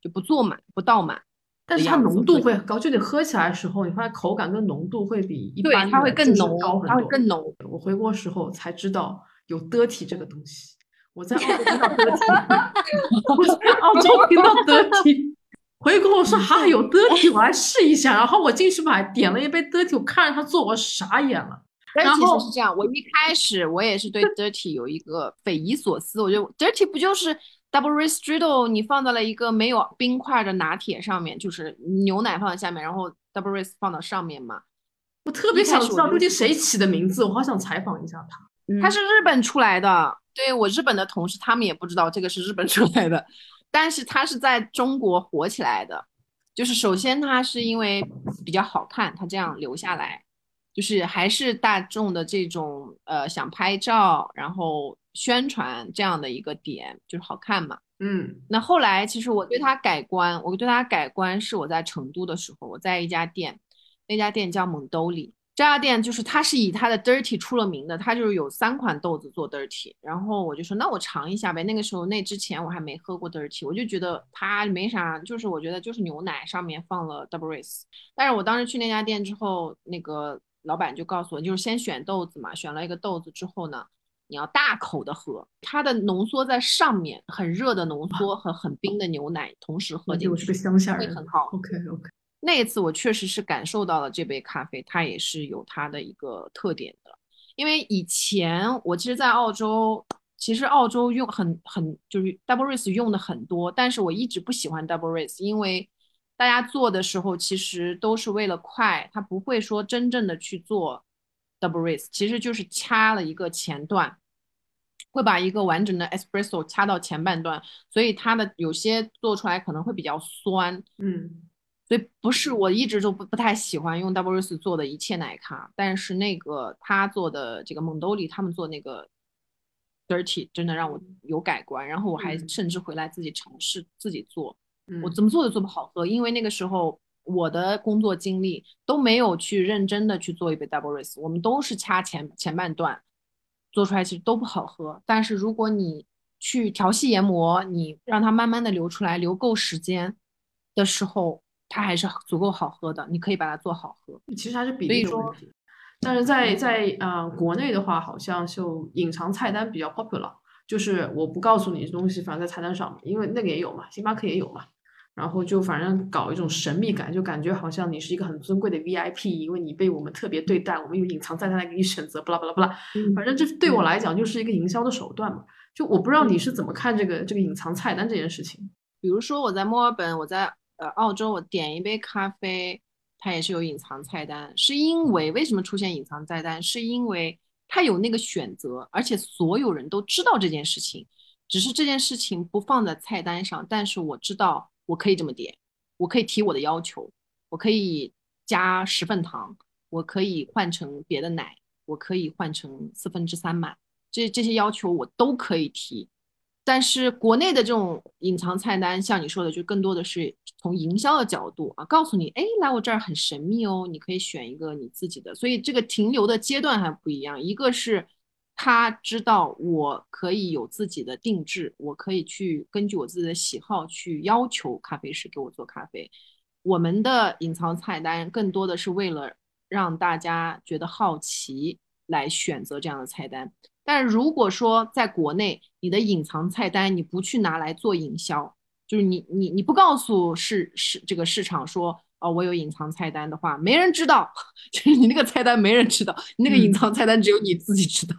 Speaker 3: 就不做满，不倒满。
Speaker 1: 但是它浓度会很高，就你喝起来的时候，你发现口感跟浓度会比一般
Speaker 3: 它会更浓。它会更浓。
Speaker 1: 我回国时候才知道有 dirty 这个东西。我在澳洲听到 dirty，我在澳洲听到 dirty，回国我说哈有 dirty，我来试一下。然后我进去买，点了一杯 dirty，我看着他做，我傻眼了。
Speaker 3: 然后是这样，我一开始我也是对 dirty 有一个匪夷所思，我觉得 dirty 不就是。Double r e s t r i d l e 你放在了一个没有冰块的拿铁上面，就是牛奶放在下面，然后 Double r e s 放到上面嘛。
Speaker 1: 我特别想知道究竟谁起的名字，我好想采访一下他。
Speaker 3: 他是日本出来的，对我日本的同事他们也不知道这个是日本出来的，但是他是在中国火起来的。就是首先他是因为比较好看，他这样留下来，就是还是大众的这种呃想拍照，然后。宣传这样的一个点就是好看嘛，
Speaker 1: 嗯，
Speaker 3: 那后来其实我对它改观，我对它改观是我在成都的时候，我在一家店，那家店叫蒙兜里，这家店就是它是以它的 dirty 出了名的，它就是有三款豆子做 dirty，然后我就说那我尝一下呗，那个时候那之前我还没喝过 dirty，我就觉得它没啥，就是我觉得就是牛奶上面放了 double race，但是我当时去那家店之后，那个老板就告诉我，就是先选豆子嘛，选了一个豆子之后呢。你要大口的喝，它的浓缩在上面，很热的浓缩和很冰的牛奶同时喝进去，
Speaker 1: 我是个乡下人，
Speaker 3: 会很好。
Speaker 1: OK OK，
Speaker 3: 那一次我确实是感受到了这杯咖啡，它也是有它的一个特点的。因为以前我其实，在澳洲，其实澳洲用很很就是 double race 用的很多，但是我一直不喜欢 double race，因为大家做的时候其实都是为了快，他不会说真正的去做 double race，其实就是掐了一个前段。会把一个完整的 espresso 掐到前半段，所以它的有些做出来可能会比较酸，
Speaker 1: 嗯，
Speaker 3: 所以不是我一直都不不太喜欢用 double roast 做的一切奶咖，但是那个他做的这个蒙兜里他们做那个 dirty 真的让我有改观，然后我还甚至回来自己尝试自己做，我怎么做都做不好喝，因为那个时候我的工作经历都没有去认真的去做一杯 double r i s e 我们都是掐前前半段。做出来其实都不好喝，但是如果你去调细研磨，你让它慢慢的流出来，留够时间的时候，它还是足够好喝的。你可以把它做好喝，
Speaker 1: 其实还是比例的问题。但是在在呃国内的话，好像就隐藏菜单比较 popular，就是我不告诉你东西，反正在菜单上面，因为那个也有嘛，星巴克也有嘛。然后就反正搞一种神秘感，就感觉好像你是一个很尊贵的 VIP，因为你被我们特别对待，我们有隐藏菜单来给你选择，巴拉巴拉巴拉。反正这对我来讲就是一个营销的手段嘛。就我不知道你是怎么看这个这个隐藏菜单这件事情。
Speaker 3: 比如说我在墨尔本，我在呃澳洲，我点一杯咖啡，它也是有隐藏菜单，是因为为什么出现隐藏菜单？是因为它有那个选择，而且所有人都知道这件事情。只是这件事情不放在菜单上，但是我知道我可以这么点，我可以提我的要求，我可以加十份糖，我可以换成别的奶，我可以换成四分之三满，这这些要求我都可以提。但是国内的这种隐藏菜单，像你说的，就更多的是从营销的角度啊，告诉你，哎，来我这儿很神秘哦，你可以选一个你自己的。所以这个停留的阶段还不一样，一个是他知道我可以有自己的定制，我可以去根据我自己的喜好去要求咖啡师给我做咖啡。我们的隐藏菜单更多的是为了让大家觉得好奇来选择这样的菜单。但如果说在国内，你的隐藏菜单你不去拿来做营销，就是你你你不告诉市市这个市场说，哦，我有隐藏菜单的话，没人知道，就是你那个菜单没人知道，你那个隐藏菜单只有你自己知道，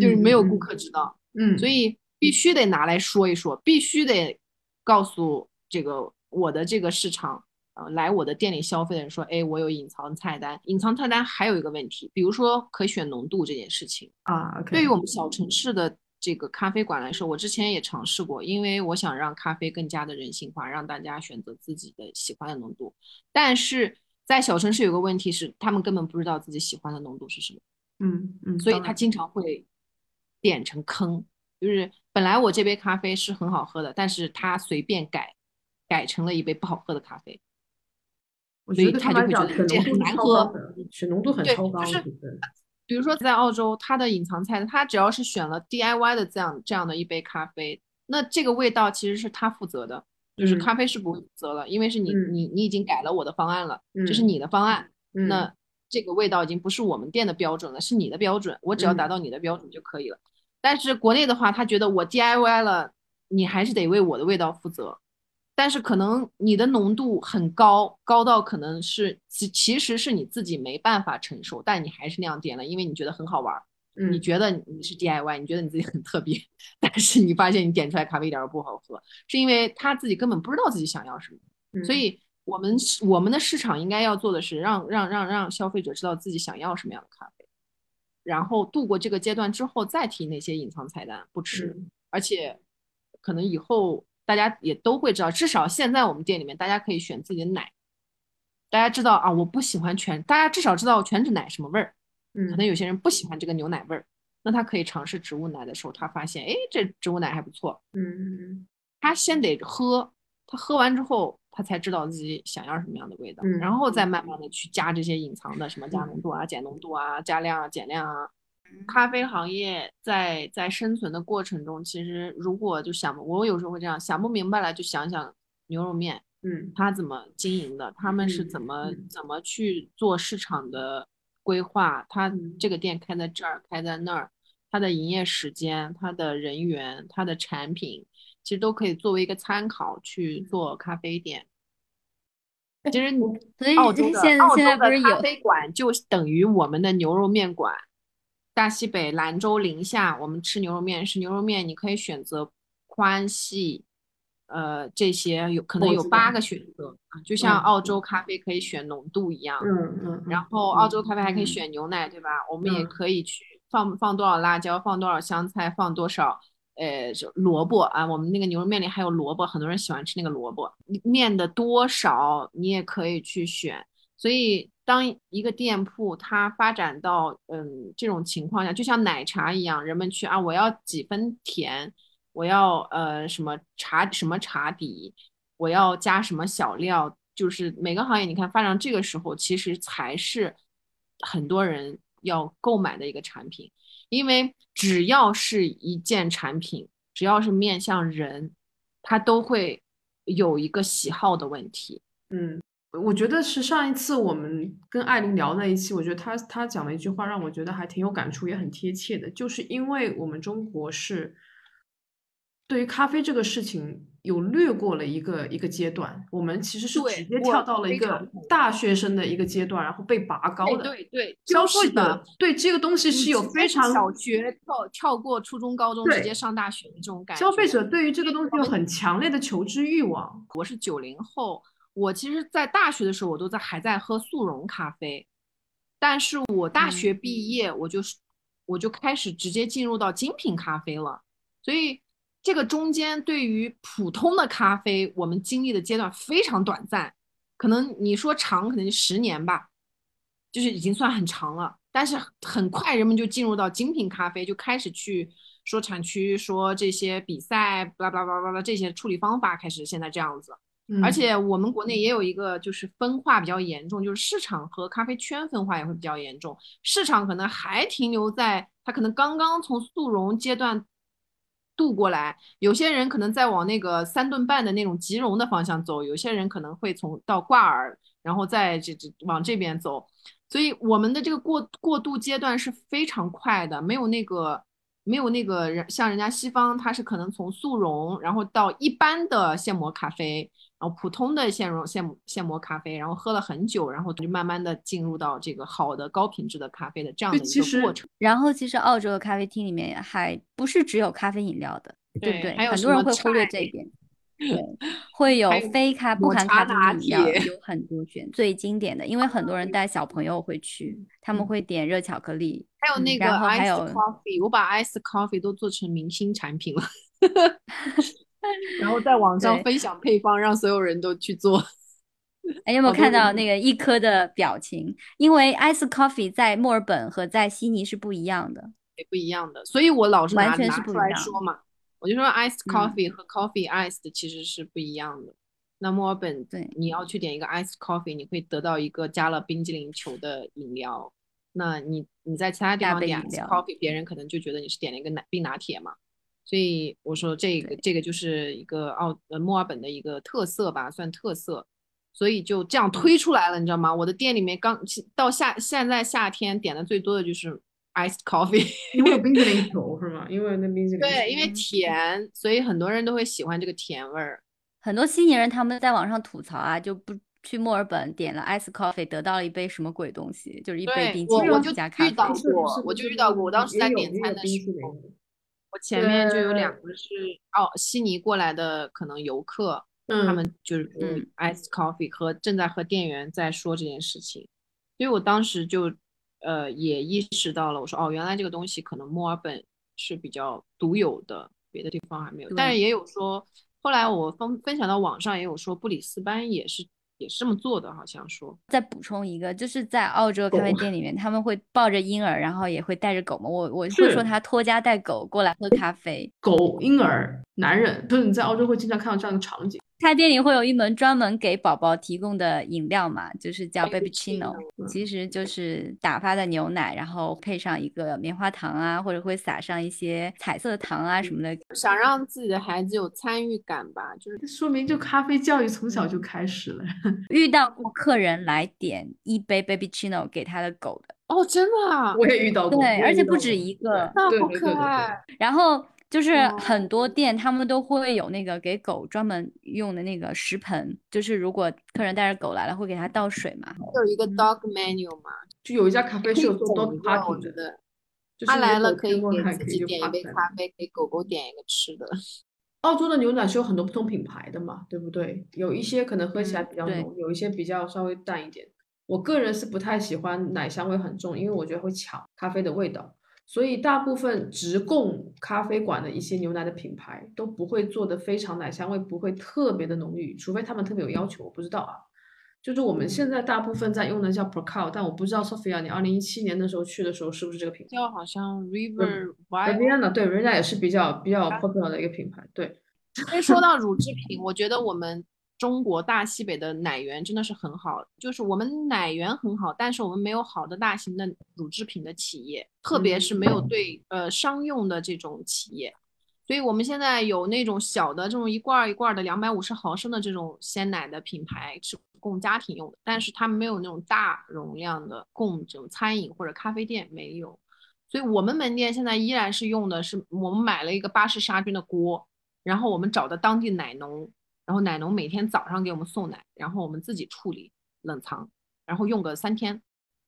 Speaker 3: 就是没有顾客知道，
Speaker 1: 嗯，
Speaker 3: 所以必须得拿来说一说，必须得告诉这个我的这个市场。呃，来我的店里消费的人说，哎，我有隐藏菜单。隐藏菜单还有一个问题，比如说可选浓度这件事情
Speaker 1: 啊。
Speaker 3: 对于我们小城市的这个咖啡馆来说，我之前也尝试过，因为我想让咖啡更加的人性化，让大家选择自己的喜欢的浓度。但是在小城市有个问题是，他们根本不知道自己喜欢的浓度是什么。
Speaker 1: 嗯嗯，
Speaker 3: 所以他经常会点成坑，就是本来我这杯咖啡是很好喝的，但是他随便改，改成了一杯不好喝的咖啡。
Speaker 1: 我觉得
Speaker 3: 他就会觉得这很难喝，
Speaker 1: 是浓度很超高。
Speaker 3: 就是，比如说在澳洲，它的隐藏菜，它只要是选了 DIY 的这样这样的一杯咖啡，那这个味道其实是他负责的，就是咖啡是不负责了，因为是你你你已经改了我的方案了，这是你的方案，那。这个味道已经不是我们店的标准了，是你的标准，我只要达到你的标准就可以了。但是国内的话，他觉得我 DIY 了，你还是得为我的味道负责。但是可能你的浓度很高，高到可能是其其实是你自己没办法承受，但你还是那样点了，因为你觉得很好玩，你觉得你是 DIY，你觉得你自己很特别，但是你发现你点出来咖啡一点都不好喝，是因为他自己根本不知道自己想要什么。所以我们我们的市场应该要做的是让让让让消费者知道自己想要什么样的咖啡，然后度过这个阶段之后再提那些隐藏菜单不吃，而且可能以后。大家也都会知道，至少现在我们店里面，大家可以选自己的奶。大家知道啊，我不喜欢全，大家至少知道全脂奶什么味儿。嗯，可能有些人不喜欢这个牛奶味儿，那他可以尝试植物奶的时候，他发现，哎，这植物奶还不错。
Speaker 1: 嗯，
Speaker 3: 他先得喝，他喝完之后，他才知道自己想要什么样的味道，然后再慢慢的去加这些隐藏的什么加浓度啊、减浓度啊、加量啊、减量啊。咖啡行业在在生存的过程中，其实如果就想，我有时候会这样想不明白了，就想想牛肉面，
Speaker 1: 嗯，
Speaker 3: 他怎么经营的？他们是怎么怎么去做市场的规划？他这个店开在这儿，开在那儿，他的营业时间、他的人员、他的产品，其实都可以作为一个参考去做咖啡店。其实，所以澳洲的澳洲的咖啡馆就等于我们的牛肉面馆。大西北、兰州、宁夏，我们吃牛肉面是牛肉面，你可以选择宽细，呃，这些有可能有八个选择啊，就像澳洲咖啡可以选浓度一样。
Speaker 1: 嗯嗯。
Speaker 3: 然后澳洲咖啡还可以选牛奶，对吧？我们也可以去放放多少辣椒，放多少香菜，放多少呃萝卜啊。我们那个牛肉面里还有萝卜，很多人喜欢吃那个萝卜。面的多少你也可以去选，所以。当一个店铺它发展到嗯这种情况下，就像奶茶一样，人们去啊，我要几分甜，我要呃什么茶什么茶底，我要加什么小料，就是每个行业你看发展这个时候，其实才是很多人要购买的一个产品，因为只要是一件产品，只要是面向人，它都会有一个喜好的问题，
Speaker 1: 嗯。我觉得是上一次我们跟艾琳聊那一期，我觉得她她讲了一句话，让我觉得还挺有感触，也很贴切的，就是因为我们中国是对于咖啡这个事情有略过了一个一个阶段，我们其实是直接跳到了一个大学生的一个阶段，然后被拔高的。
Speaker 3: 对对，
Speaker 1: 消费的对这个东西是有非常
Speaker 3: 小学跳跳过初中、高中直接上大学的这种感觉。
Speaker 1: 消费者对于这个东西有很强烈的求知欲望。
Speaker 3: 我是九零后。我其实，在大学的时候，我都在还在喝速溶咖啡，但是我大学毕业，我就是我就开始直接进入到精品咖啡了。所以，这个中间对于普通的咖啡，我们经历的阶段非常短暂，可能你说长，可能十年吧，就是已经算很长了。但是很快人们就进入到精品咖啡，就开始去说产区，说这些比赛，巴拉巴拉巴拉这些处理方法开始现在这样子。而且我们国内也有一个就是分化比较严重，就是市场和咖啡圈分化也会比较严重。市场可能还停留在它可能刚刚从速溶阶段渡过来，有些人可能在往那个三顿半的那种即溶的方向走，有些人可能会从到挂耳，然后再这这往这边走。所以我们的这个过过渡阶段是非常快的，没有那个。没有那个人像人家西方，它是可能从速溶，然后到一般的现磨咖啡，然后普通的现溶现现磨咖啡，然后喝了很久，然后就慢慢的进入到这个好的高品质的咖啡的这样的一个过程。
Speaker 2: 然后其实澳洲的咖啡厅里面还不是只有咖啡饮料的，对不对？
Speaker 3: 还有
Speaker 2: 很多人会忽略这一点。对，会有非咖不含咖啡饮料，有很多选。最经典的，因为很多人 带小朋友会去，他们会点热巧克力，
Speaker 3: 还有那个
Speaker 2: ice
Speaker 3: coffee，我把 ice coffee 都做成明星产品了，然后在网上分享配方，让所有人都去做。
Speaker 2: 哎，有 没有看到那个一颗的表情？因为 ice coffee 在墨尔本和在悉尼是不一样的，
Speaker 3: 也不一样的，所以我老是
Speaker 2: 完全是
Speaker 3: 拿出来说嘛。我就说，iced coffee 和 coffee iced 其实是不一样的。那墨尔本，
Speaker 2: 对，
Speaker 3: 你要去点一个 iced coffee，你会得到一个加了冰激凌球的饮料。那你你在其他地方点 iced coffee，别人可能就觉得你是点了一个奶冰拿铁嘛。所以我说这个这个就是一个澳呃墨尔本的一个特色吧，算特色。所以就这样推出来了，你知道吗？我的店里面刚到夏现在夏天点的最多的就是。Iced coffee，
Speaker 1: 因为有冰淇淋球是吗？因为那冰淇淋
Speaker 3: 对，因为甜，所以很多人都会喜欢这个甜味儿。
Speaker 2: 很多悉尼人他们在网上吐槽啊，就不去墨尔本点了 iced coffee，得到了一杯什么鬼东西，就是一杯冰淇淋加咖啡。
Speaker 3: 遇到过，我就遇到过。我当时在点餐的时候，我前面就有两个是哦悉尼过来的可能游客，他们就是 iced coffee 和正在和店员在说这件事情，所以我当时就。呃，也意识到了，我说哦，原来这个东西可能墨尔本是比较独有的，别的地方还没有。但是也有说，后来我分分享到网上也有说，布里斯班也是也是这么做的，好像说。
Speaker 2: 再补充一个，就是在澳洲咖啡店里面，他们会抱着婴儿，然后也会带着狗嘛。我我会说他拖家带狗过来喝咖啡，
Speaker 1: 狗、婴儿、男人，就是你在澳洲会经常看到这样的场景。
Speaker 2: 他店里会有一门专门给宝宝提供的饮料嘛，就是叫 Baby Chino，其实就是打发的牛奶，然后配上一个棉花糖啊，或者会撒上一些彩色的糖啊什么的，
Speaker 3: 想让自己的孩子有参与感吧，就是
Speaker 1: 说明就咖啡教育从小就开始了。
Speaker 2: 遇到过客人来点一杯 Baby Chino 给他的狗的
Speaker 3: 哦，真的啊，
Speaker 1: 我也遇到过，
Speaker 2: 对，而且不止一个，
Speaker 3: 那好可爱。
Speaker 2: 然后。就是很多店，他们都会有那个给狗专门用的那个食盆，就是如果客人带着狗来了，会给它倒水嘛。
Speaker 3: 有一个 dog menu 嘛，
Speaker 1: 就有一家咖啡是有做 dog party
Speaker 3: 的，他来了可以给自己点一杯咖啡，给狗狗点一个吃的。
Speaker 1: 澳洲的牛奶是有很多不同品牌的嘛，对不对？有一些可能喝起来比较浓，有一些比较稍微淡一点。我个人是不太喜欢奶香味很重，因为我觉得会抢咖啡的味道。所以大部分直供咖啡馆的一些牛奶的品牌都不会做的非常奶香味不会特别的浓郁，除非他们特别有要求，我不知道啊。就是我们现在大部分在用的叫 Procal，但我不知道 Sophia，你二零一七年的时候去的时候是不是这个品牌？
Speaker 3: 叫好像 River
Speaker 1: River，对，River 也是比较比较 popular 的一个品牌。对，
Speaker 3: 所以说到乳制品，我觉得我们。中国大西北的奶源真的是很好，就是我们奶源很好，但是我们没有好的大型的乳制品的企业，特别是没有对呃商用的这种企业，所以我们现在有那种小的这种一罐一罐的两百五十毫升的这种鲜奶的品牌是供家庭用的，但是它没有那种大容量的供这种餐饮或者咖啡店没有，所以我们门店现在依然是用的是我们买了一个巴氏杀菌的锅，然后我们找的当地奶农。然后奶农每天早上给我们送奶，然后我们自己处理冷藏，然后用个三天。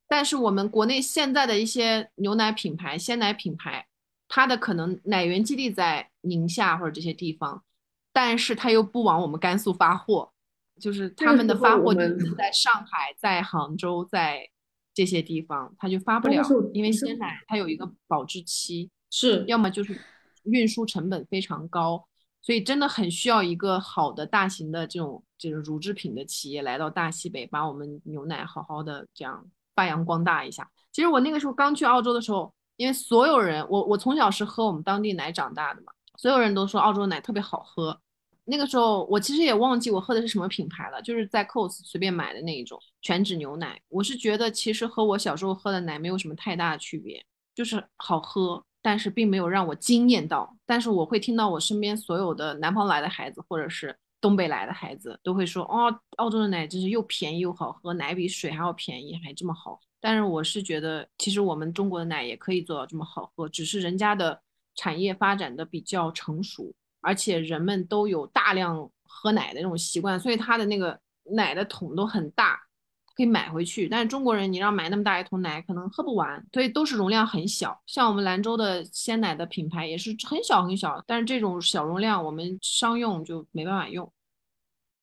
Speaker 3: 但是我们国内现在的一些牛奶品牌、鲜奶品牌，它的可能奶源基地在宁夏或者这些地方，但是它又不往我们甘肃发货，就是他们的发货就是在上海、在杭州、在这些地方，它就发不了，因为鲜奶它有一个保质期，
Speaker 1: 是
Speaker 3: 要么就是运输成本非常高。所以真的很需要一个好的大型的这种这种乳制品的企业来到大西北，把我们牛奶好好的这样发扬光大一下。其实我那个时候刚去澳洲的时候，因为所有人，我我从小是喝我们当地奶长大的嘛，所有人都说澳洲奶特别好喝。那个时候我其实也忘记我喝的是什么品牌了，就是在 COS 随便买的那一种全脂牛奶。我是觉得其实和我小时候喝的奶没有什么太大的区别，就是好喝。但是并没有让我惊艳到，但是我会听到我身边所有的南方来的孩子，或者是东北来的孩子，都会说哦，澳洲的奶真是又便宜又好喝，奶比水还要便宜，还这么好。但是我是觉得，其实我们中国的奶也可以做到这么好喝，只是人家的产业发展的比较成熟，而且人们都有大量喝奶的那种习惯，所以它的那个奶的桶都很大。可以买回去，但是中国人你让买那么大一桶奶，可能喝不完，所以都是容量很小。像我们兰州的鲜奶的品牌也是很小很小，但是这种小容量我们商用就没办法用。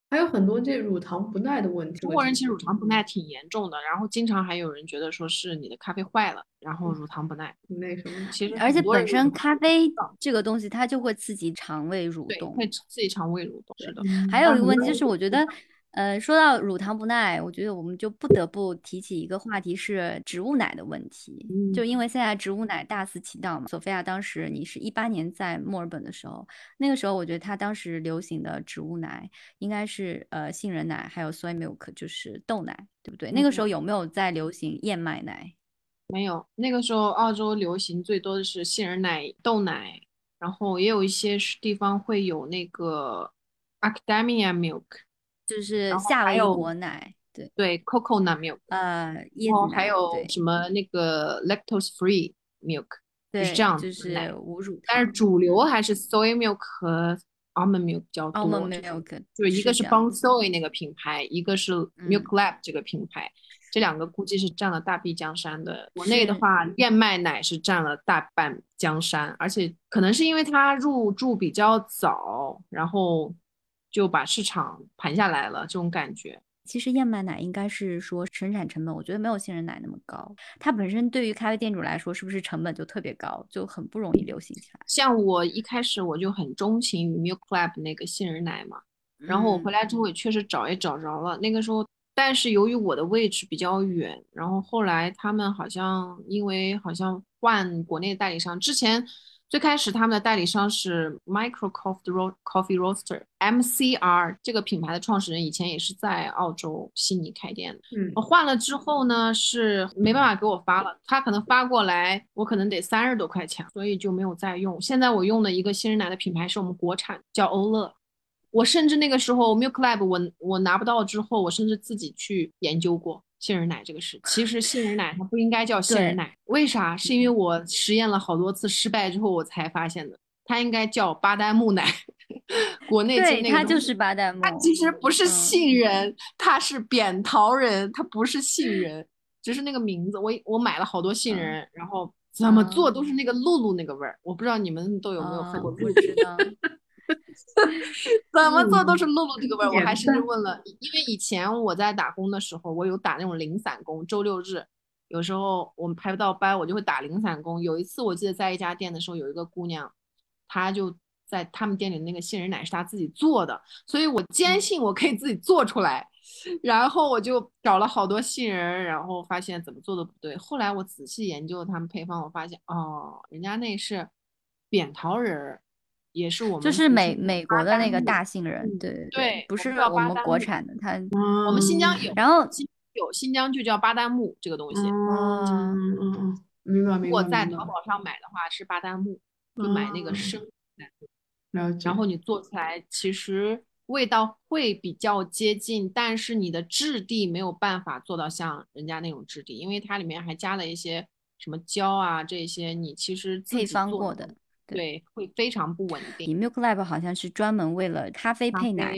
Speaker 1: 还有很多这乳糖不耐的问题。
Speaker 3: 中国人其实乳糖不耐挺严重的，然后经常还有人觉得说是你的咖啡坏了，然后乳糖不耐。
Speaker 1: 那什么，
Speaker 3: 其实
Speaker 2: 而且本身咖啡这个东西它就会刺激肠胃蠕动，
Speaker 3: 会刺激肠胃蠕动。是的。
Speaker 2: 还有一个问题就是我觉得。呃，说到乳糖不耐，我觉得我们就不得不提起一个话题，是植物奶的问题。就因为现在植物奶大肆起道嘛。索菲亚，当时你是一八年在墨尔本的时候，那个时候我觉得它当时流行的植物奶应该是呃杏仁奶，还有 soy milk，就是豆奶，对不对？那个时候有没有在流行燕麦奶？
Speaker 3: 没有，那个时候澳洲流行最多的是杏仁奶、豆奶，然后也有一些地方会有那个 academia milk。
Speaker 2: 就是夏威夷果奶，对
Speaker 3: 对，coconut milk，
Speaker 2: 呃，
Speaker 3: 然后还有什么那个 lactose free milk，
Speaker 2: 就是
Speaker 3: 这样
Speaker 2: 就是无乳，
Speaker 3: 但是主流还是 soy milk 和 almond milk 比较多。
Speaker 2: almond milk
Speaker 3: 就是一个是 Bon Soy 那个品牌，一个是 Milk Lab 这个品牌，这两个估计是占了大臂江山的。国内的话，燕麦奶是占了大半江山，而且可能是因为它入驻比较早，然后。就把市场盘下来了，这种感觉。
Speaker 2: 其实燕麦奶应该是说生产成本，我觉得没有杏仁奶那么高。它本身对于咖啡店主来说，是不是成本就特别高，就很不容易流行起来？
Speaker 3: 像我一开始我就很钟情于 Milk Club 那个杏仁奶嘛，然后我回来之后也确实找也找着了。那个时候，但是由于我的位置比较远，然后后来他们好像因为好像换国内代理商，之前。最开始他们的代理商是 Micro Coffee Coffee Roaster MCR 这个品牌的创始人以前也是在澳洲悉尼开店的。嗯，我换了之后呢，是没办法给我发了，他可能发过来，我可能得三十多块钱，所以就没有再用。现在我用的一个杏仁奶的品牌是我们国产，叫欧乐。我甚至那个时候 Milk Lab 我我拿不到之后，我甚至自己去研究过。杏仁奶这个事，其实杏仁奶它不应该叫杏仁奶，为啥？是因为我实验了好多次失败之后，我才发现的，它应该叫巴旦木奶。国内
Speaker 2: 对它就是巴旦木，
Speaker 3: 它其实不是杏仁，它是扁桃仁，它不是杏仁，只是那个名字。我我买了好多杏仁，然后怎么做都是那个露露那个味儿，我不知道你们都有没有喝过露露。怎么做都是露露这个味儿，我还甚至问了，因为以前我在打工的时候，我有打那种零散工，周六日有时候我们排不到班，我就会打零散工。有一次我记得在一家店的时候，有一个姑娘，她就在他们店里那个杏仁奶是她自己做的，所以我坚信我可以自己做出来。然后我就找了好多杏仁，然后发现怎么做的不对。后来我仔细研究他们配方，我发现哦，人家那是扁桃仁儿。也是我们
Speaker 2: 就是美美国的那个大杏仁，对
Speaker 3: 对
Speaker 2: 对，不是我们国产的，它
Speaker 3: 我们新疆有，
Speaker 2: 然后
Speaker 3: 有新疆就叫巴旦木这个东西，
Speaker 1: 嗯嗯嗯，明白明白。如
Speaker 3: 果在淘宝上买的话是巴旦木，就买那个生的，然后你做出来其实味道会比较接近，但是你的质地没有办法做到像人家那种质地，因为它里面还加了一些什么胶啊这些，你其实
Speaker 2: 配方过
Speaker 3: 的。对，会非常不稳定。
Speaker 2: Milk Lab 好像是专门为了咖啡配奶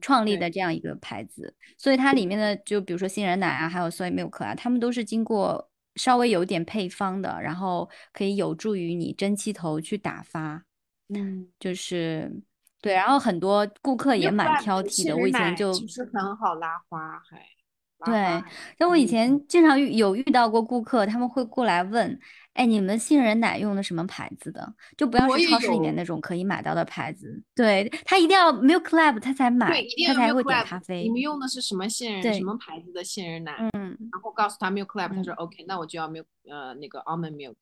Speaker 2: 创立的这样一个牌子，所以它里面的就比如说杏仁奶啊，还有 Soy Milk 啊，他们都是经过稍微有点配方的，然后可以有助于你蒸汽头去打发。
Speaker 3: 嗯，
Speaker 2: 就是对，然后很多顾客也蛮挑剔的。我以前就
Speaker 3: 其实很好拉花，还
Speaker 2: 对。但我以前经常遇有遇到过顾客，他们会过来问。哎，你们杏仁奶用的什么牌子的？就不要是超市里面那种可以买到的牌子。对，他一定要 Milk Lab 他才买
Speaker 3: 对，一，定要
Speaker 2: 他才会点。咖啡
Speaker 3: 你。们用的是什么杏仁？
Speaker 2: 对
Speaker 3: 什么牌子的杏仁奶？
Speaker 2: 嗯，
Speaker 3: 然后告诉他 Milk Lab，他
Speaker 2: 嗯
Speaker 3: 说 OK，那我就要 Milk 呃那个 Almond Milk。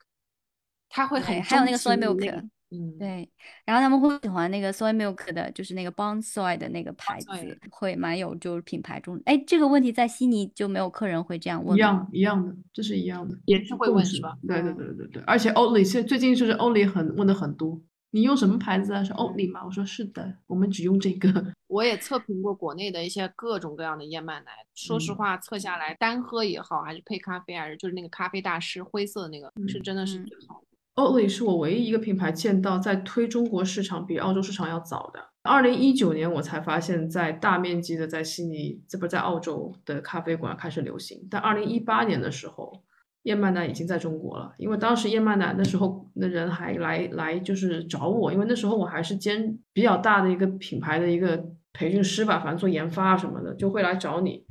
Speaker 3: 他会，很
Speaker 2: 还有那个
Speaker 3: 钟
Speaker 2: soy milk，
Speaker 3: 个嗯，
Speaker 2: 对，然后他们会喜欢那个 soy milk 的，就是那个 Bon Soy 的那个牌子，会蛮有就是品牌中。哎，这个问题在悉尼就没有客人会这样问？
Speaker 1: 一样一样的，这是一样的，
Speaker 3: 也是会问是吧？
Speaker 1: 对对
Speaker 2: 嗯
Speaker 1: 对对对，而且 Oatly 现最近就是 Oatly 很问的很多，你用什么牌子啊？是
Speaker 3: 嗯
Speaker 1: Oatly 吗？我说是的，我们只用这个。
Speaker 3: 我也测评过国内的一些各种各样的燕麦奶，说实
Speaker 1: 嗯
Speaker 3: 话，测下来单喝也好，还是配咖啡，还是就是那个咖啡大师灰色的那个，是真的是
Speaker 2: 嗯
Speaker 3: 最好的。
Speaker 1: Oatly 是我唯一一个品牌见到在推中国市场比澳洲市场要早的。二零一九年我才发现，在大面积的在悉尼，这不是在澳洲的咖啡馆开始流行。但二零一八年的时候，燕麦奶已经在中国了。因为当时燕麦奶那时候的人还来来就是找我，因为那时候我还是兼比较大的一个品牌的一个培训师吧，反正做研发什么的，就会来找你。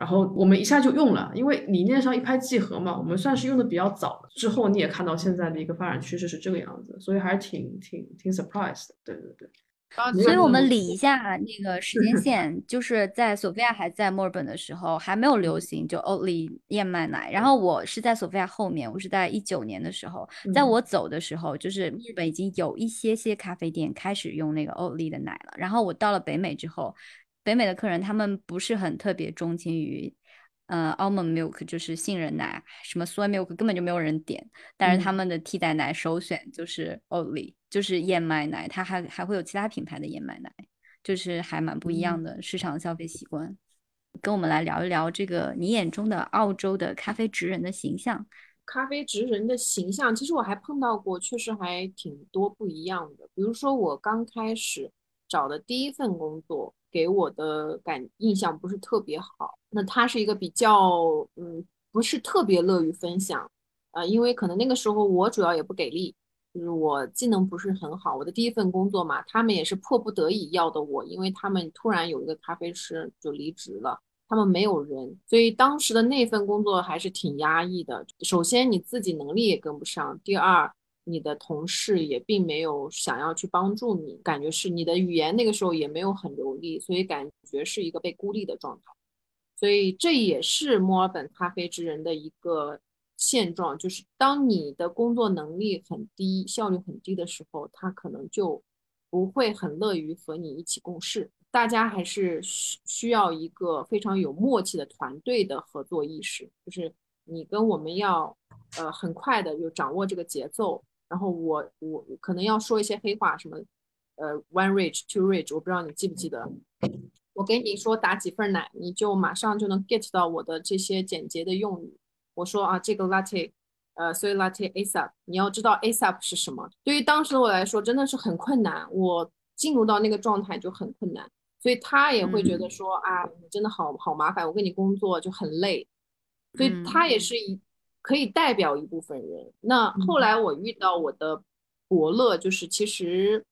Speaker 1: 然后我们一下就用了，因为理念上一拍即合嘛，我们算是用的比较早。之后你也看到现在的一个发展趋势是这个样子，所以还是挺挺挺 surprise 的。对对对，
Speaker 2: 所以我们理一下那个时间 线，就是在索菲亚还在墨尔本的时候，还没有流行就 Oatly 燕麦奶。然后我是在索菲亚后面，我是在一九年的时候，在
Speaker 1: 嗯
Speaker 2: 我走的时候，就是墨尔本已经有一些些咖啡店开始用那个 Oatly 的奶了。然后我到了北美之后，北美的客人他们不是很特别钟情于。呃，almond milk 就是杏仁奶，什么 soy milk 根本就没有人点，但是他
Speaker 1: 嗯
Speaker 2: 们的替代奶首选就是 Oatly，就是燕麦奶，它还还会有其他品牌的燕麦奶，就是还蛮不一样的市场消费习惯。跟我们来聊一聊这个你眼中的澳洲的咖啡职人的形象。
Speaker 3: 咖啡职人的形象，其实我还碰到过，确实还挺多不一样的。比如说我刚开始找的第一份工作，给我的感印象不是特别好。那他是一个比较，嗯，不是特别乐于分享，呃，因为可能那个时候我主要也不给力，就是我技能不是很好。我的第一份工作嘛，他们也是迫不得已要的我，因为他们突然有一个咖啡师就离职了。他们没有人，所以当时的那份工作还是挺压抑的。首先你自己能力也跟不上，第二你的同事也并没有想要去帮助你，感觉是你的语言那个时候也没有很流利，所以感觉是一个被孤立的状态。所以这也是墨尔本咖啡之人的一个现状，就是当你的工作能力很低、效率很低的时候，他可能就不会很乐于和你一起共事。大家还是需需要一个非常有默契的团队的合作意识，就是你跟我们要呃很快的就掌握这个节奏，然后我我可能要说一些黑话，什么呃 one rich two rich，我不知道你记不记得，我给你说打几份奶，你就马上就能 get 到我的这些简洁的用语。我说啊这个 latte。呃，所以 latte ASAP，你要知道 ASAP 是什么。对于当时的我来说，真的是很困难。我进入到那个状态就很困难。所以他也会觉得说、嗯、啊，你真的好好麻烦，我跟你工作就很累，所以他也是一可以代表一部分人。那后来我遇到我的伯乐，就是其实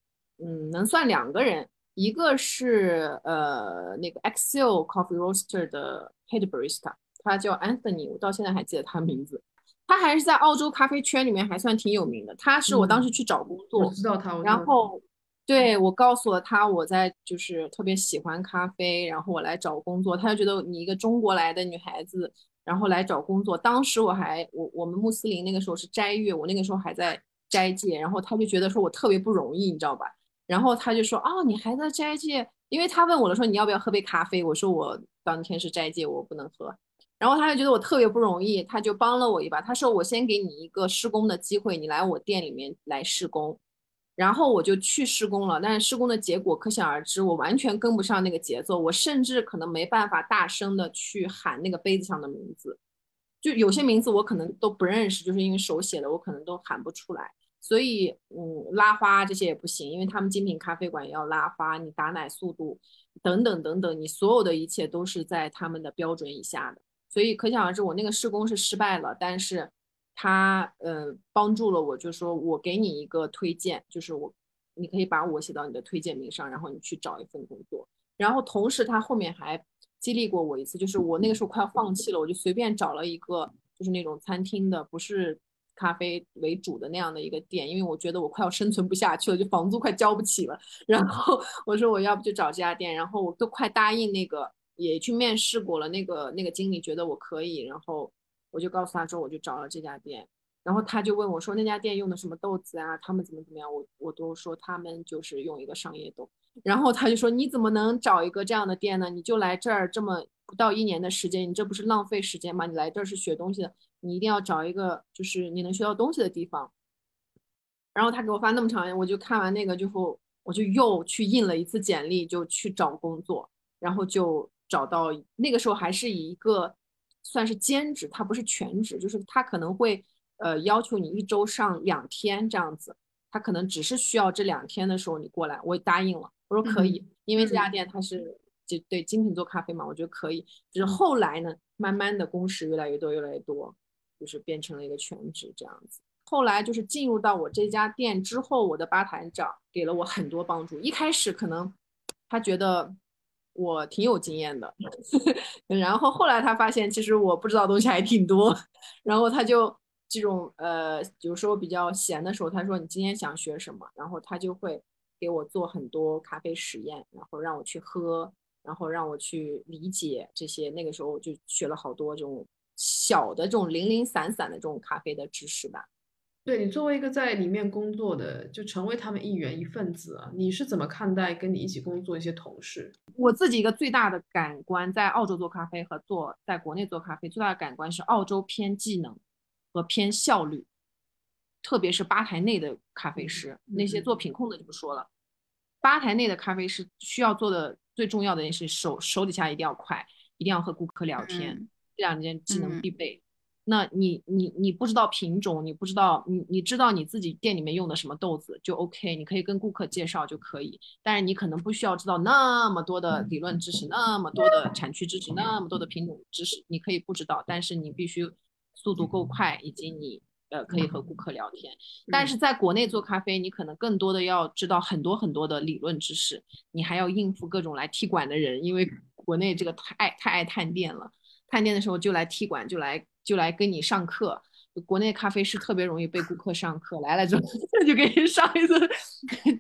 Speaker 3: 嗯能算两个人，一个是呃那个 Excel Coffee Roaster 的 Head Barista，他叫 Anthony，我到现在还记得他名字。他还是在澳洲咖啡圈里面还算挺有名的。他是我当时去找工作，
Speaker 1: 嗯、我知道他，
Speaker 3: 然后。对我告诉了他，我在就是特别喜欢咖啡，然后我来找工作，他就觉得你一个中国来的女孩子，然后来找工作。当时我还我我们穆斯林那个时候是斋月，我那个时候还在斋戒，然后他就觉得说我特别不容易，你知道吧？然后他就说哦，你还在斋戒，因为他问我了说你要不要喝杯咖啡，我说我当天是斋戒，我不能喝。然后他就觉得我特别不容易，他就帮了我一把，他说我先给你一个施工的机会，你来我店里面来施工。然后我就去施工了，但是施工的结果可想而知，我完全跟不上那个节奏，我甚至可能没办法大声的去喊那个杯子上的名字，就有些名字我可能都不认识，就是因为手写的，我可能都喊不出来。所以，嗯，拉花这些也不行，因为他们精品咖啡馆要拉花，你打奶速度等等等等，你所有的一切都是在他们的标准以下的。所以可想而知，我那个施工是失败了，但是。他呃帮助了我，就说我给你一个推荐，就是我你可以把我写到你的推荐名上，然后你去找一份工作。然后同时他后面还激励过我一次，就是我那个时候快要放弃了，我就随便找了一个就是那种餐厅的，不是咖啡为主的那样的一个店，因为我觉得我快要生存不下去了，就房租快交不起了。然后我说我要不就找这家店，然后我都快答应那个，也去面试过了，那个那个经理觉得我可以，然后我就告诉他说我就找了这家店，然后他就问我说那家店用的什么豆子啊，他们怎么怎么样，我我都说他们就是用一个商业豆，然后他就说你怎么能找一个这样的店呢？你就来这儿这么不到一年的时间，你这不是浪费时间吗？你来这儿是学东西的。你一定要找一个就是你能学到东西的地方。然后他给我发那么长，我就看完那个之后，我就又去印了一次简历，就去找工作，然后就找到那个时候还是以一个算是兼职，他不是全职，就是他可能会呃要求你一周上两天这样子，他可能只是需要这两天的时候你过来，我也答应了，我说可以，因为这家店它是就对精品做咖啡嘛，我觉得可以。就是后来呢，慢慢的工时越来越多，越来越多。就是变成了一个全职这样子。后来就是进入到我这家店之后，我的吧台长给了我很多帮助。一开始可能他觉得我挺有经验的，然后后来他发现其实我不知道东西还挺多，然后他就这种呃，有时候比较闲的时候，他说你今天想学什么，然后他就会给我做很多咖啡实验，然后让我去喝，然后让我去理解这些。那个时候我就学了好多这种。小的这种零零散散的这种咖啡的知识吧。
Speaker 1: 对你作为一个在里面工作的，就成为他们一员一份子啊，你是怎么看待跟你一起工作一些同事？
Speaker 3: 我自己一个最大的感官，在澳洲做咖啡和做在国内做咖啡最大的感官是澳洲偏技能和偏效率，特别是吧台内的咖啡师，那些做品控的就不说了，吧台内的咖啡师需要做的最重要的件事，手手底下一定要快，一定要和顾客聊天。这两件技能必备，那你你你不知道品种，你不知道你你知道你自己店里面用的什么豆子就 OK，你可以跟顾客介绍就可以。但是你可能不需要知道那么多的理论知识，那么多的产区知识，那么多的品种知识，你可以不知道，但是你必须速度够快，以及你呃可以和顾客聊天。但是在国内做咖啡，你可能更多的要知道很多很多的理论知识，你还要应付各种来踢馆的人，因为国内这个太太爱探店了。探店的时候就来踢馆，就来就来跟你上课。国内咖啡师特别容易被顾客上课，来了之后 就给你上一次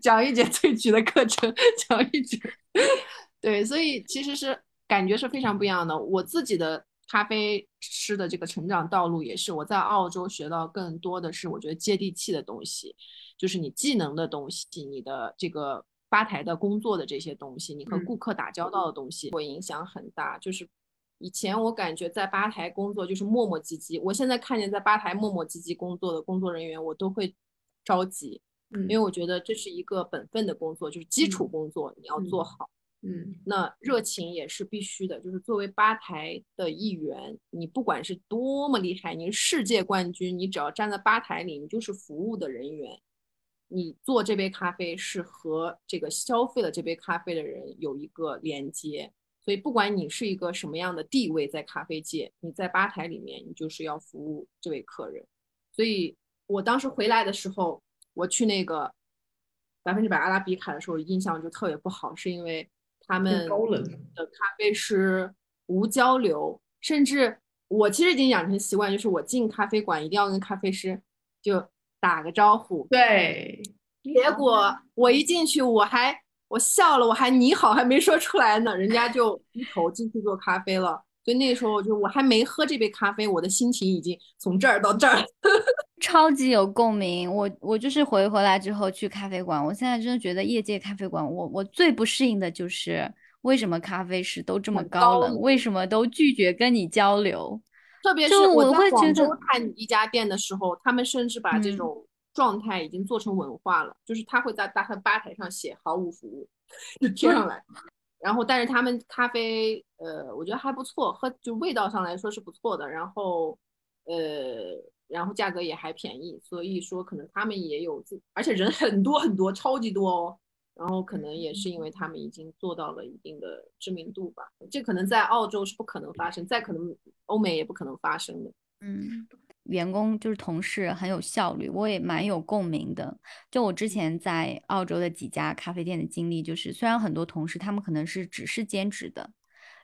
Speaker 3: 讲一节萃取的课程，讲一节。对，所以其实是感觉是非常不一样的。我自己的咖啡师的这个成长道路也是，我在澳洲学到更多的是我觉得接地气的东西，就是你技能的东西，你的这个吧台的工作的这些东西，你和顾客打交道的东西，会影响很大，就是。以前我感觉在吧台工作就是磨磨唧唧，我现在看见在吧台磨磨唧唧工作的工作人员，我都会着急，因为我觉得这是一个本分的工作，就是基础工作你要做好。
Speaker 1: 嗯，
Speaker 3: 那热情也是必须的，就是作为吧台的一员，你不管是多么厉害，你是世界冠军，你只要站在吧台里，你就是服务的人员，你做这杯咖啡是和这个消费了这杯咖啡的人有一个连接。所以，不管你是一个什么样的地位，在咖啡界，你在吧台里面，你就是要服务这位客人。所以我当时回来的时候，我去那个百分之百阿拉比卡的时候，印象就特别不好，是因为他们的咖啡师无交流，甚至我其实已经养成习惯，就是我进咖啡馆一定要跟咖啡师就打个招呼。
Speaker 1: 对，
Speaker 3: 结果我一进去，我还。我笑了，我还你好还没说出来呢，人家就一头进去做咖啡了。所以那时候就我还没喝这杯咖啡，我的心情已经从这儿到这儿，
Speaker 2: 超级有共鸣。我我就是回回来之后去咖啡馆，我现在真的觉得业界咖啡馆，我我最不适应的就是为什么咖啡师都这么高冷，为什么都拒绝跟你交流？
Speaker 3: 特别是我在广州看一家店的时候，他们甚至把这种。状态已经做成文化了，就是他会在大他吧台上写毫无服务，就贴上来。然后，但是他们咖啡，呃，我觉得还不错，喝就味道上来说是不错的。然后，呃，然后价格也还便宜，所以说可能他们也有自，而且人很多很多，超级多哦。然后可能也是因为他们已经做到了一定的知名度吧，这可能在澳洲是不可能发生，再可能欧美也不可能发生的。
Speaker 2: 嗯。员工就是同事很有效率，我也蛮有共鸣的。就我之前在澳洲的几家咖啡店的经历，就是虽然很多同事他们可能是只是兼职的，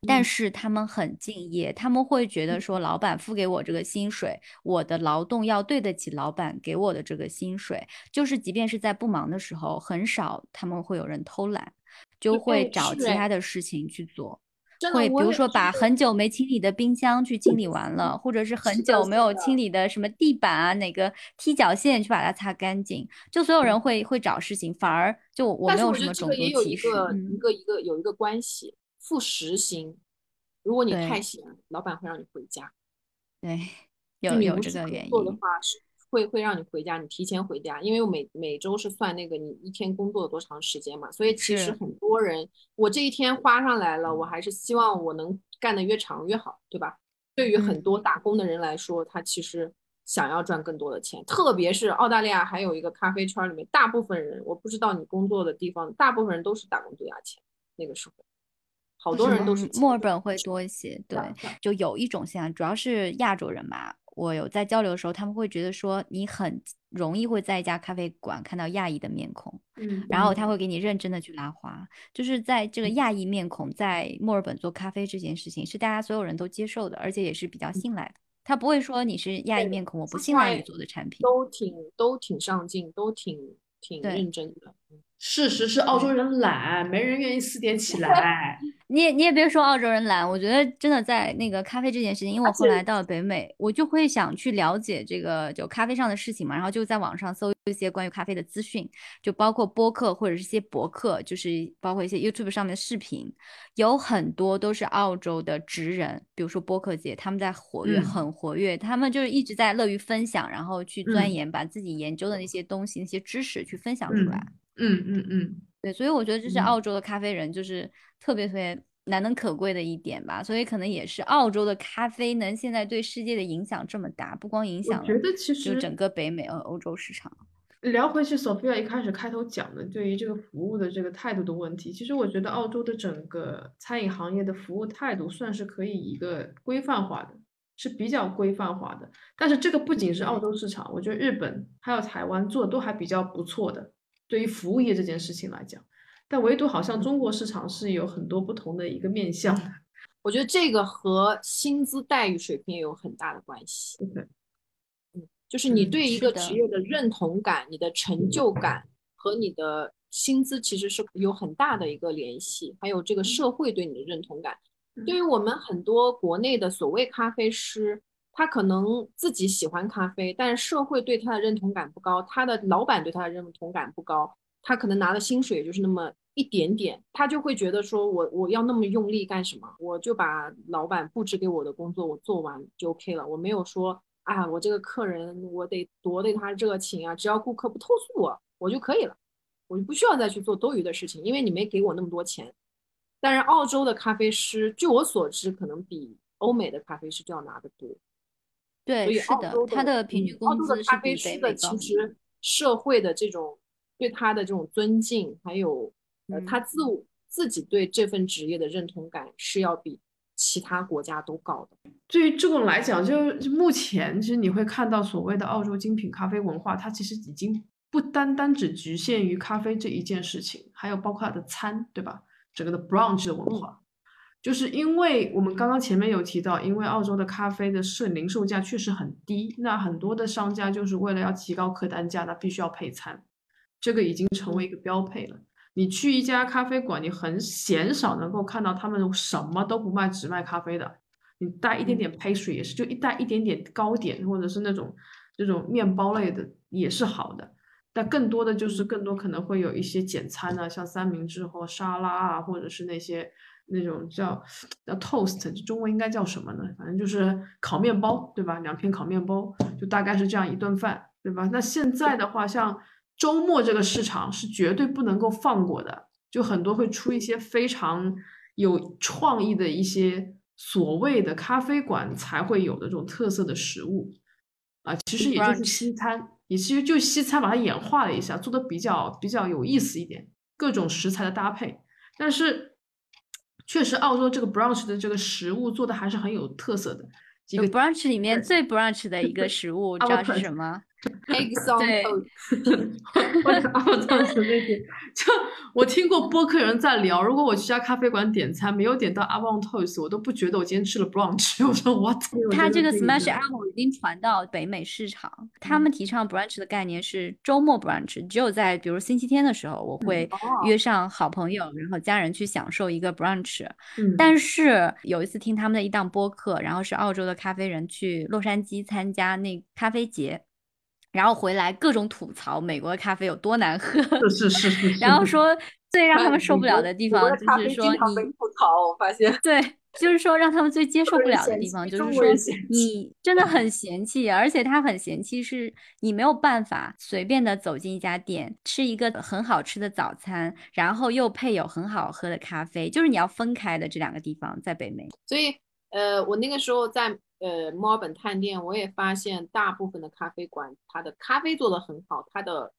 Speaker 2: 但是他们很敬业，他们会觉得说，老板付给我这个薪水，我的劳动要对得起老板给我的这个薪水。就是即便是在不忙的时候，很少他们会有人偷懒，就会找其他的事情去做。会，比如说把很久没清理的冰箱去清理完了，或者是很久没有清理的什么地板啊，哪个踢脚线去把它擦干净。就所有人会会找事情，反而就我没有什么种族歧视。
Speaker 3: 一个一个一个有一个关系，付时薪。如果你太闲，老板会让你回家。
Speaker 2: 对，有有这个原因。
Speaker 3: 做的话是。会会让你回家，你提前回家，因为我每每周是算那个你一天工作多长时间嘛，所以其实很多人，我这一天花上来了，我还是希望我能干得越长越好，对吧？对于很多打工的人来说，他其实想要赚更多的钱，特别是澳大利亚还有一个咖啡圈里面，大部分人，我不知道你工作的地方，大部分人都是打工度假钱，那个时候，好多人都是
Speaker 2: 墨尔本会多一些，对，就有一种现象，主要是亚洲人吧。我有在交流的时候，他们会觉得说你很容易会在一家咖啡馆看到亚裔的面孔，
Speaker 1: 嗯，
Speaker 2: 然后他会给你认真的去拉花，就是在这个亚裔面孔在墨尔本做咖啡这件事情是大家所有人都接受的，而且也是比较信赖的。他不会说你是亚裔面孔，我不信赖你做的产品，
Speaker 3: 都挺都挺上进，都挺挺认真的。
Speaker 1: 事实是澳洲人懒，没人愿意四点起来。
Speaker 2: 你也你也别说澳洲人懒，我觉得真的在那个咖啡这件事情，因为我后来到了北美，我就会想去了解这个就咖啡上的事情嘛，然后就在网上搜一些关于咖啡的资讯，就包括播客或者是一些博客，就是包括一些 YouTube 上面的视频，有很多都是澳洲的职人，比如说播客界，他们在活跃，很活跃，他们就是一直在乐于分享，然后去钻研，把自己研究的那些东西、那些知识去分享出来。
Speaker 1: 嗯嗯嗯嗯。
Speaker 2: 对，所以我觉得这是澳洲的咖啡人，就是特别特别难能可贵的一点吧。所以可能也是澳洲的咖啡能现在对世界的影响这么大，不光影响了，
Speaker 1: 觉得其实
Speaker 2: 就整个北美和欧洲市场。
Speaker 1: 聊回去，Sophia 一开始开头讲的对于这个服务的这个态度的问题，其实我觉得澳洲的整个餐饮行业的服务态度算是可以一个规范化的，是比较规范化的。但是这个不仅是澳洲市场，我觉得日本还有台湾做的都还比较不错的。对于服务业这件事情来讲，但唯独好像中国市场是有很多不同的一个面向的。
Speaker 3: 我觉得这个和薪资待遇水平也有很大的关系。
Speaker 1: 对，
Speaker 3: 嗯，就是你对一个职业的认同感、你的成就感和你的薪资其实是有很大的一个联系，还有这个社会对你的认同感。对于我们很多国内的所谓咖啡师。他可能自己喜欢咖啡，但是社会对他的认同感不高，他的老板对他的认同感不高，他可能拿的薪水就是那么一点点，他就会觉得说，我我要那么用力干什么？我就把老板布置给我的工作我做完就 OK 了，我没有说啊，我这个客人我得多对他热情啊，只要顾客不投诉我，我就可以了，我就不需要再去做多余的事情，因为你没给我那么多钱。但是澳洲的咖啡师，据我所知，可能比欧美的咖啡师就要拿得多。
Speaker 2: 对，是的，他的平均工资是比北美
Speaker 3: 其实社会的这种对他的这种尊敬，还有呃他自我自己对这份职业的认同感是要比其他国家都高的。
Speaker 1: 对于这种来讲，就目前其实你会看到所谓的澳洲精品咖啡文化，它其实已经不单单只局限于咖啡这一件事情，还有包括它的餐，对吧？整个的 brunch 的文化。就是因为我们刚刚前面有提到，因为澳洲的咖啡的市零售价确实很低，那很多的商家就是为了要提高客单价，那必须要配餐，这个已经成为一个标配了。你去一家咖啡馆，你很鲜少能够看到他们什么都不卖，只卖咖啡的。你带一点点 pastry 也是，就一带一点点糕点或者是那种这种面包类的也是好的。但更多的就是更多可能会有一些简餐啊，像三明治或沙拉啊，或者是那些。那种叫叫 toast，中文应该叫什么呢？反正就是烤面包，对吧？两片烤面包，就大概是这样一顿饭，对吧？那现在的话，像周末这个市场是绝对不能够放过的，就很多会出一些非常有创意的一些所谓的咖啡馆才会有的这种特色的食物啊，其实也就是西餐，也其实就西餐把它演化了一下，做的比较比较有意思一点，各种食材的搭配，但是。确实，澳洲这个 brunch 的这个食物做的还是很有特色的。
Speaker 2: 几个 brunch 里面最 brunch 的一个食物，你知道是什么？
Speaker 3: Eggs on
Speaker 2: 对
Speaker 3: toast，
Speaker 1: 或者澳当时那些，就我听过播客有人在聊，如果我去家咖啡馆点餐，没有点到 avon toast，我都不觉得我今天吃了 brunch。我说 what？
Speaker 2: 它这个 Smash
Speaker 1: 啊
Speaker 2: ，Apple 已经传到北美市场，他们提倡 brunch 的概念是周末 brunch，只有在比如星期天的时候，我会
Speaker 3: 哦
Speaker 2: 约上好朋友，然后家人去享受一个 brunch。
Speaker 1: 嗯，
Speaker 2: 但是有一次听他们的一档播客，然后是澳洲的咖啡人去洛杉矶参加那咖啡节，然后回来各种吐槽美国的咖啡有多难喝，
Speaker 1: 是是是
Speaker 2: 然后说最让他
Speaker 3: 哎
Speaker 2: 们受不了的地方就是说你
Speaker 3: 吐槽，我发现。
Speaker 2: 对，就是说让他们最接受不了的地方，就是说你真的很嫌弃，而且他很嫌弃是你没有办法随便的走进一家店吃一个很好吃的早餐，然后又配有很好喝的咖啡，就是你要分开的这两个地方在北美。
Speaker 3: 所以，呃，我那个时候在呃墨尔本探店，我也发现大部分的咖啡馆，它的咖啡做得很好，它的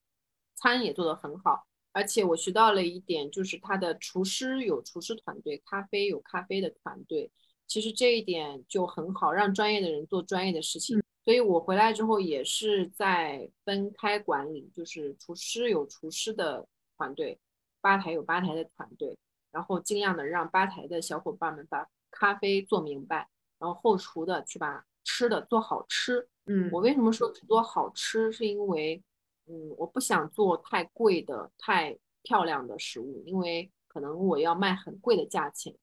Speaker 3: 餐也做得很好，而且我学到了一点，就是它的厨师有厨师团队，咖啡有咖啡的团队。其实这一点就很好，让专业的人做专业的事情。所以我回来之后也是在分开管理，就是厨师有厨师的团队，吧台有吧台的团队，然后尽量的让吧台的小伙伴们把咖啡做明白，然后后厨的去把吃的做好吃。
Speaker 1: 嗯，
Speaker 3: 我为什么说只做好吃，是因为，嗯，我不想做太贵的、太漂亮的食物，因为可能我要卖很贵的价钱。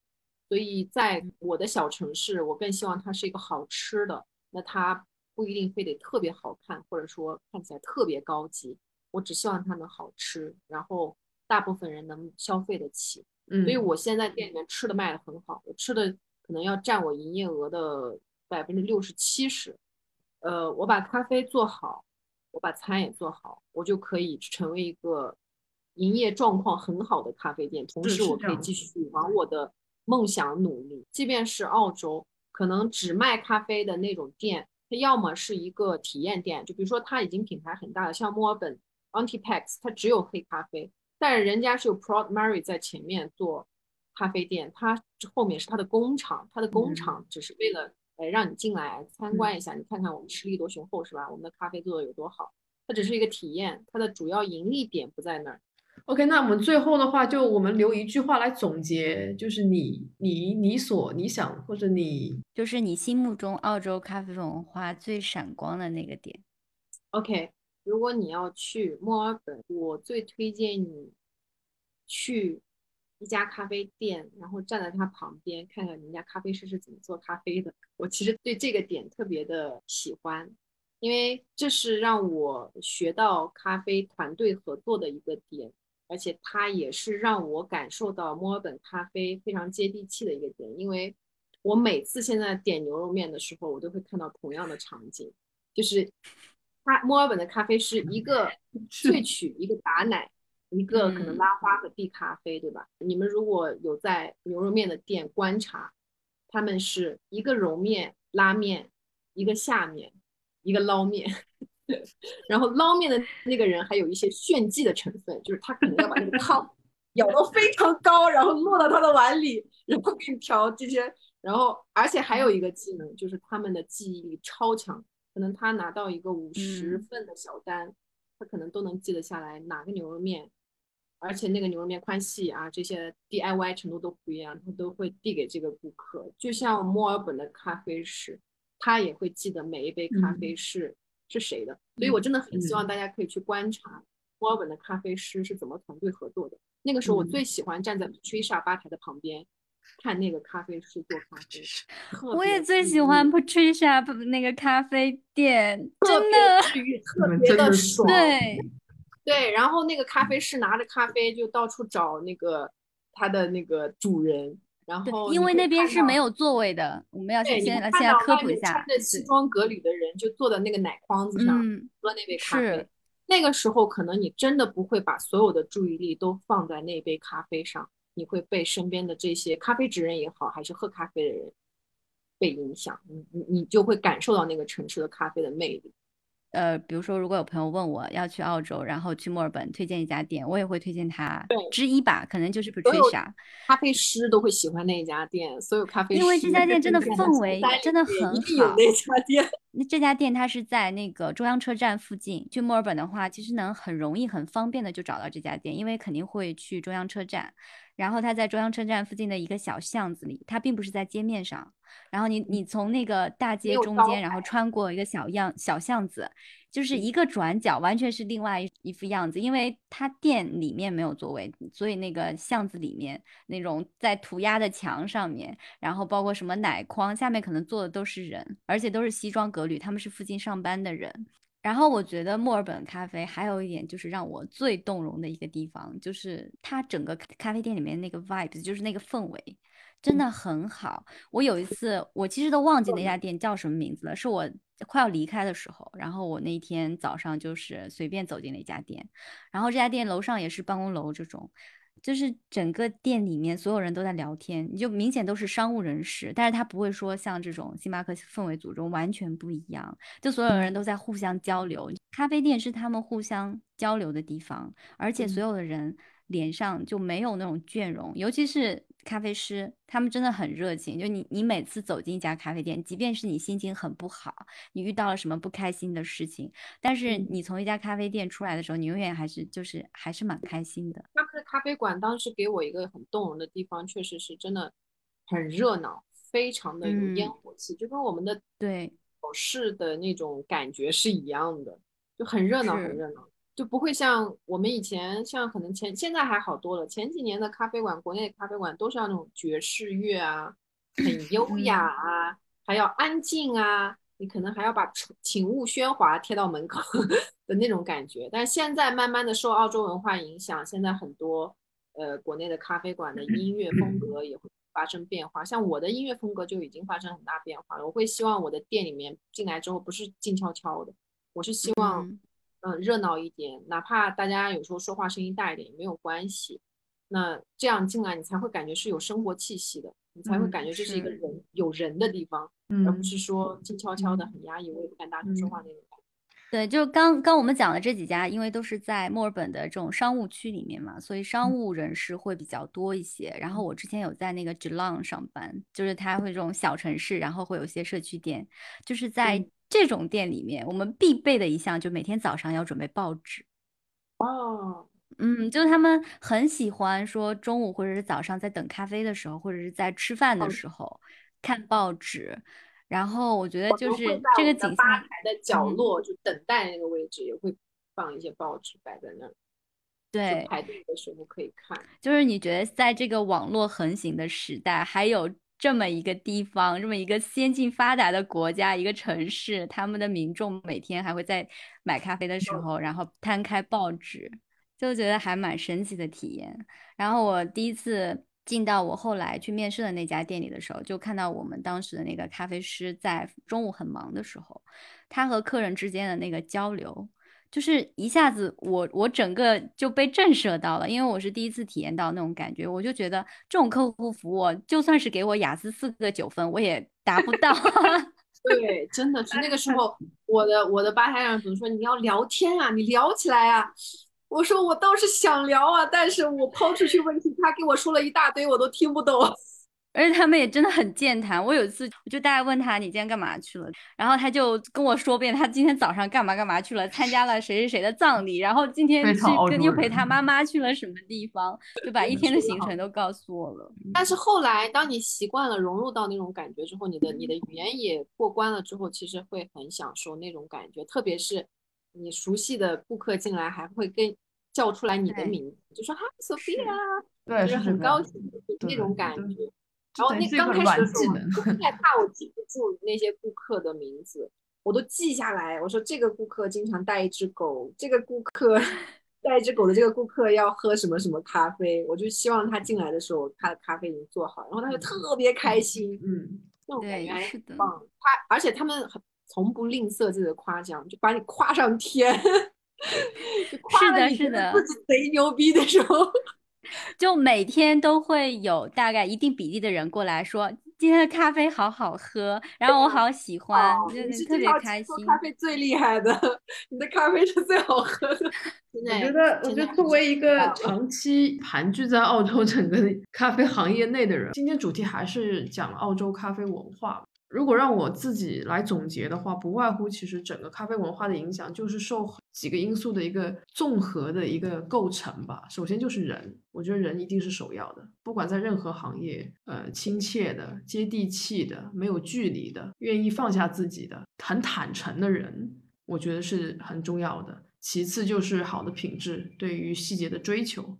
Speaker 3: 所以在我的小城市，我更希望它是一个好吃的，那它不一定非得特别好看，或者说看起来特别高级。我只希望它能好吃，然后大部分人能消费得起。
Speaker 1: 嗯，
Speaker 3: 所以我现在店里面吃的卖的很好，我吃的可能要占我营业额的百分之六十七十。呃，我把咖啡做好，我把餐也做好，我就可以成为一个营业状况很好的咖啡店。同时，我可以继续往我的梦想努力。即便是澳洲，可能只卖咖啡的那种店，它要么是一个体验店，就比如说它已经品牌很大了，像墨尔本 Antipax，它只有黑咖啡，但是人家是有 Proud Mary 在前面做咖啡店，它后面是它的工厂，它的工
Speaker 1: 嗯
Speaker 3: 厂只是为了呃让你进来参观一下，你看看我们实力多雄厚是吧？我们的咖啡做的有多好，它只是一个体验，它的主要盈利点不在那儿。
Speaker 1: OK，那我们最后的话，就我们留一句话来总结，就是你你你所你想或者你
Speaker 2: 就是你心目中澳洲咖啡文化最闪光的那个点。
Speaker 3: OK，如果你要去墨尔本，我最推荐你去一家咖啡店，然后站在它旁边，看看人家咖啡师是怎么做咖啡的。我其实对这个点特别的喜欢，因为这是让我学到咖啡团队合作的一个点，而且它也是让我感受到墨尔本咖啡非常接地气的一个点。因为我每次现在点牛肉面的时候，我都会看到同样的场景，就是它墨尔本的咖啡师一个 萃取，一个打奶，一个可能
Speaker 2: 嗯
Speaker 3: 拉花和递咖啡，对吧？你们如果有在牛肉面的店观察，他们是一个揉面、拉面，一个下面，一个捞面。然后捞面的那个人还有一些炫技的成分，就是他可能要把那个汤 舀到非常高，然后落到他的碗里，然后给你调这些，然后而且还有一个技能，就是他们的记忆力超强，可能他拿到一个五十
Speaker 2: 嗯
Speaker 3: 份的小单，他可能都能记得下来哪个牛肉面，而且那个牛肉面宽细啊，这些 DIY 程度都不一样，他都会递给这个顾客。就像墨尔本的咖啡师，他也会记得每一杯咖啡是、是谁的。所以我真的很希望大家可以去观察墨尔本的咖啡师是怎么团队合作的。那个时候我
Speaker 1: 嗯
Speaker 3: 最喜欢站在 Patricia 吧台的旁边，看那个咖啡师做咖啡。
Speaker 2: 我也最喜欢 Patricia 那个咖啡店，
Speaker 3: 特别
Speaker 2: 真的，
Speaker 3: 治愈，特别
Speaker 1: 的是
Speaker 3: 爽。
Speaker 2: 对，
Speaker 3: 对，然后那个咖啡师拿着咖啡就到处找那个他的那个主人，然后
Speaker 2: 因为那边是没有座位的，我们要
Speaker 3: 对，
Speaker 2: 先先科普一下，
Speaker 3: 穿着西装革履的人就坐在那个奶筐子上
Speaker 2: 嗯，
Speaker 3: 喝那杯咖啡。那个时候，可能你真的不会把所有的注意力都放在那杯咖啡上，你会被身边的这些咖啡职人也好，还是喝咖啡的人被影响，你你你就会感受到那个城市的咖啡的魅力。
Speaker 2: 呃，比如说，如果有朋友问我要去澳洲，然后去墨尔本推荐一家店，我也会推荐它之一吧，可能就是 Patricia，
Speaker 3: 咖啡师都会喜欢那一家店，所有咖啡师
Speaker 2: 因为这家店真的氛围真的很好
Speaker 3: 那家店。
Speaker 2: 那这家店它是在那个中央车站附近。去墨尔本的话，其实能很容易、很方便的就找到这家店，因为肯定会去中央车站。然后它在中央车站附近的一个小巷子里，它并不是在街面上。然后你你从那个大街中间，然后穿过一个小样小巷子，就是一个转角，完全是另外一副样子。因为它店里面没有座位，所以那个巷子里面那种在涂鸦的墙上面，然后包括什么奶筐下面可能坐的都是人，而且都是西装革履，他们是附近上班的人。然后我觉得墨尔本咖啡还有一点就是让我最动容的一个地方，就是它整个咖啡店里面那个 vibes，就是那个氛围，真的很好。我有一次，我其实都忘记那家店叫什么名字了，是我快要离开的时候，然后我那天早上就是随便走进了一家店，然后这家店楼上也是办公楼这种。就是整个店里面所有人都在聊天，你就明显都是商务人士，但是他不会说像这种星巴克氛围组中完全不一样，就所有人都在互相交流。咖啡店是他们互相交流的地方，而且所有的人脸上就没有那种倦容，尤其是。咖啡师他们真的很热情，就你你每次走进一家咖啡店，即便是你心情很不好，你遇到了什么不开心的事情，但是你从一家咖啡店出来的时候，你永远还是就是还是蛮开心的。
Speaker 3: 他们的咖啡馆当时给我一个很动容的地方，确实是真的很热闹，非常的有烟火气，就跟我们的
Speaker 2: 对
Speaker 3: 早市的那种感觉是一样的，就很热闹，很热闹。就不会像我们以前，像可能前现在还好多了。前几年的咖啡馆，国内的咖啡馆都是要那种爵士乐啊，很 优雅啊，还要安静啊，你可能还要把“请勿喧哗”贴到门口的那种感觉。但是现在慢慢的受澳洲文化影响，现在很多呃国内的咖啡馆的音乐风格也会发生变化。像我的音乐风格就已经发生很大变化了。我会希望我的店里面进来之后不是静悄悄的，我是希望。嗯，热闹一点，哪怕大家有时候说话声音大一点也没有关系。那这样进来，你才会感觉是有生活气息的，你才会感觉这是一个人有人的地方，而不是说静悄悄的、很压抑，我也不敢大声说话那种。
Speaker 2: 对，就刚刚我们讲的这几家，因为都是在墨尔本的这种商务区里面嘛，所以商务人士会比较多一些。然后我之前有在那个 Geelong 上班，就是它会这种小城市，然后会有些社区店，就是在。这种店里面，我们必备的一项就每天早上要准备报纸。
Speaker 3: 哦，
Speaker 2: 嗯，就他们很喜欢说中午或者是早上在等咖啡的时候，或者是在吃饭的时候看报纸。然后我觉得就是这个景
Speaker 3: 吧台的角落，就等待那个位置也会放一些报纸摆在那儿。
Speaker 2: 对，
Speaker 3: 排队的时候可以看。
Speaker 2: 就是你觉得在这个网络横行的时代，还有。这么一个地方，这么一个先进发达的国家，一个城市，他们的民众每天还会在买咖啡的时候，然后摊开报纸，就觉得还蛮神奇的体验。然后我第一次进到我后来去面试的那家店里的时候，就看到我们当时的那个咖啡师在中午很忙的时候，他和客人之间的那个交流。就是一下子，我我整个就被震慑到了，因为我是第一次体验到那种感觉，我就觉得这种客户服务，就算是给我雅思四个九分，我也达不到。
Speaker 3: 对，真的是那个时候，我的我的吧台上怎么说？你要聊天啊，你聊起来啊。我说我倒是想聊啊，但是我抛出去问题，他给我说了一大堆，我都听不懂。
Speaker 2: 而且他们也真的很健谈。我有一次，我就大概问他：“你今天干嘛去了？”然后他就跟我说遍他今天早上干嘛干嘛去了，参加了谁谁谁的葬礼，然后今天去跟又陪他妈妈去了什么地方，就把一天的行程都告诉我了。
Speaker 3: 但是后来，当你习惯了融入到那种感觉之后，你的你的语言也过关了之后，其实会很享受那种感觉。特别是你熟悉的顾客进来，还会跟叫出来你的名字，就说 “Hi Sophia”，
Speaker 1: 对，
Speaker 3: 就是很高兴那种感觉。然后那刚开始的时候，我害怕我记不住那些顾客的名字，我都记下来。我说这个顾客经常带一只狗，这个顾客带一只狗的这个顾客要喝什么什么咖啡，我就希望他进来的时候他的咖啡已经做好，然后他就特别开心。
Speaker 1: 嗯，
Speaker 3: 那种感觉棒。他而且他们很从不吝啬自己的夸奖，就把你夸上天，就夸
Speaker 2: 的是的，
Speaker 3: 自己贼牛逼的时候。
Speaker 2: 就每天都会有大概一定比例的人过来说今天的咖啡好好喝，然后我好喜欢，就是特别开心。
Speaker 3: 咖啡最厉害的，你的咖啡是最好喝的。
Speaker 1: 我觉得，我觉得作为一个长期盘踞在澳洲整个咖啡行业内的人，今天主题还是讲澳洲咖啡文化。如果让我自己来总结的话，不外乎其实整个咖啡文化的影响就是受几个因素的一个综合的一个构成吧。首先就是人，我觉得人一定是首要的，不管在任何行业，呃，亲切的、接地气的、没有距离的、愿意放下自己的、很坦诚的人，我觉得是很重要的。其次就是好的品质，对于细节的追求，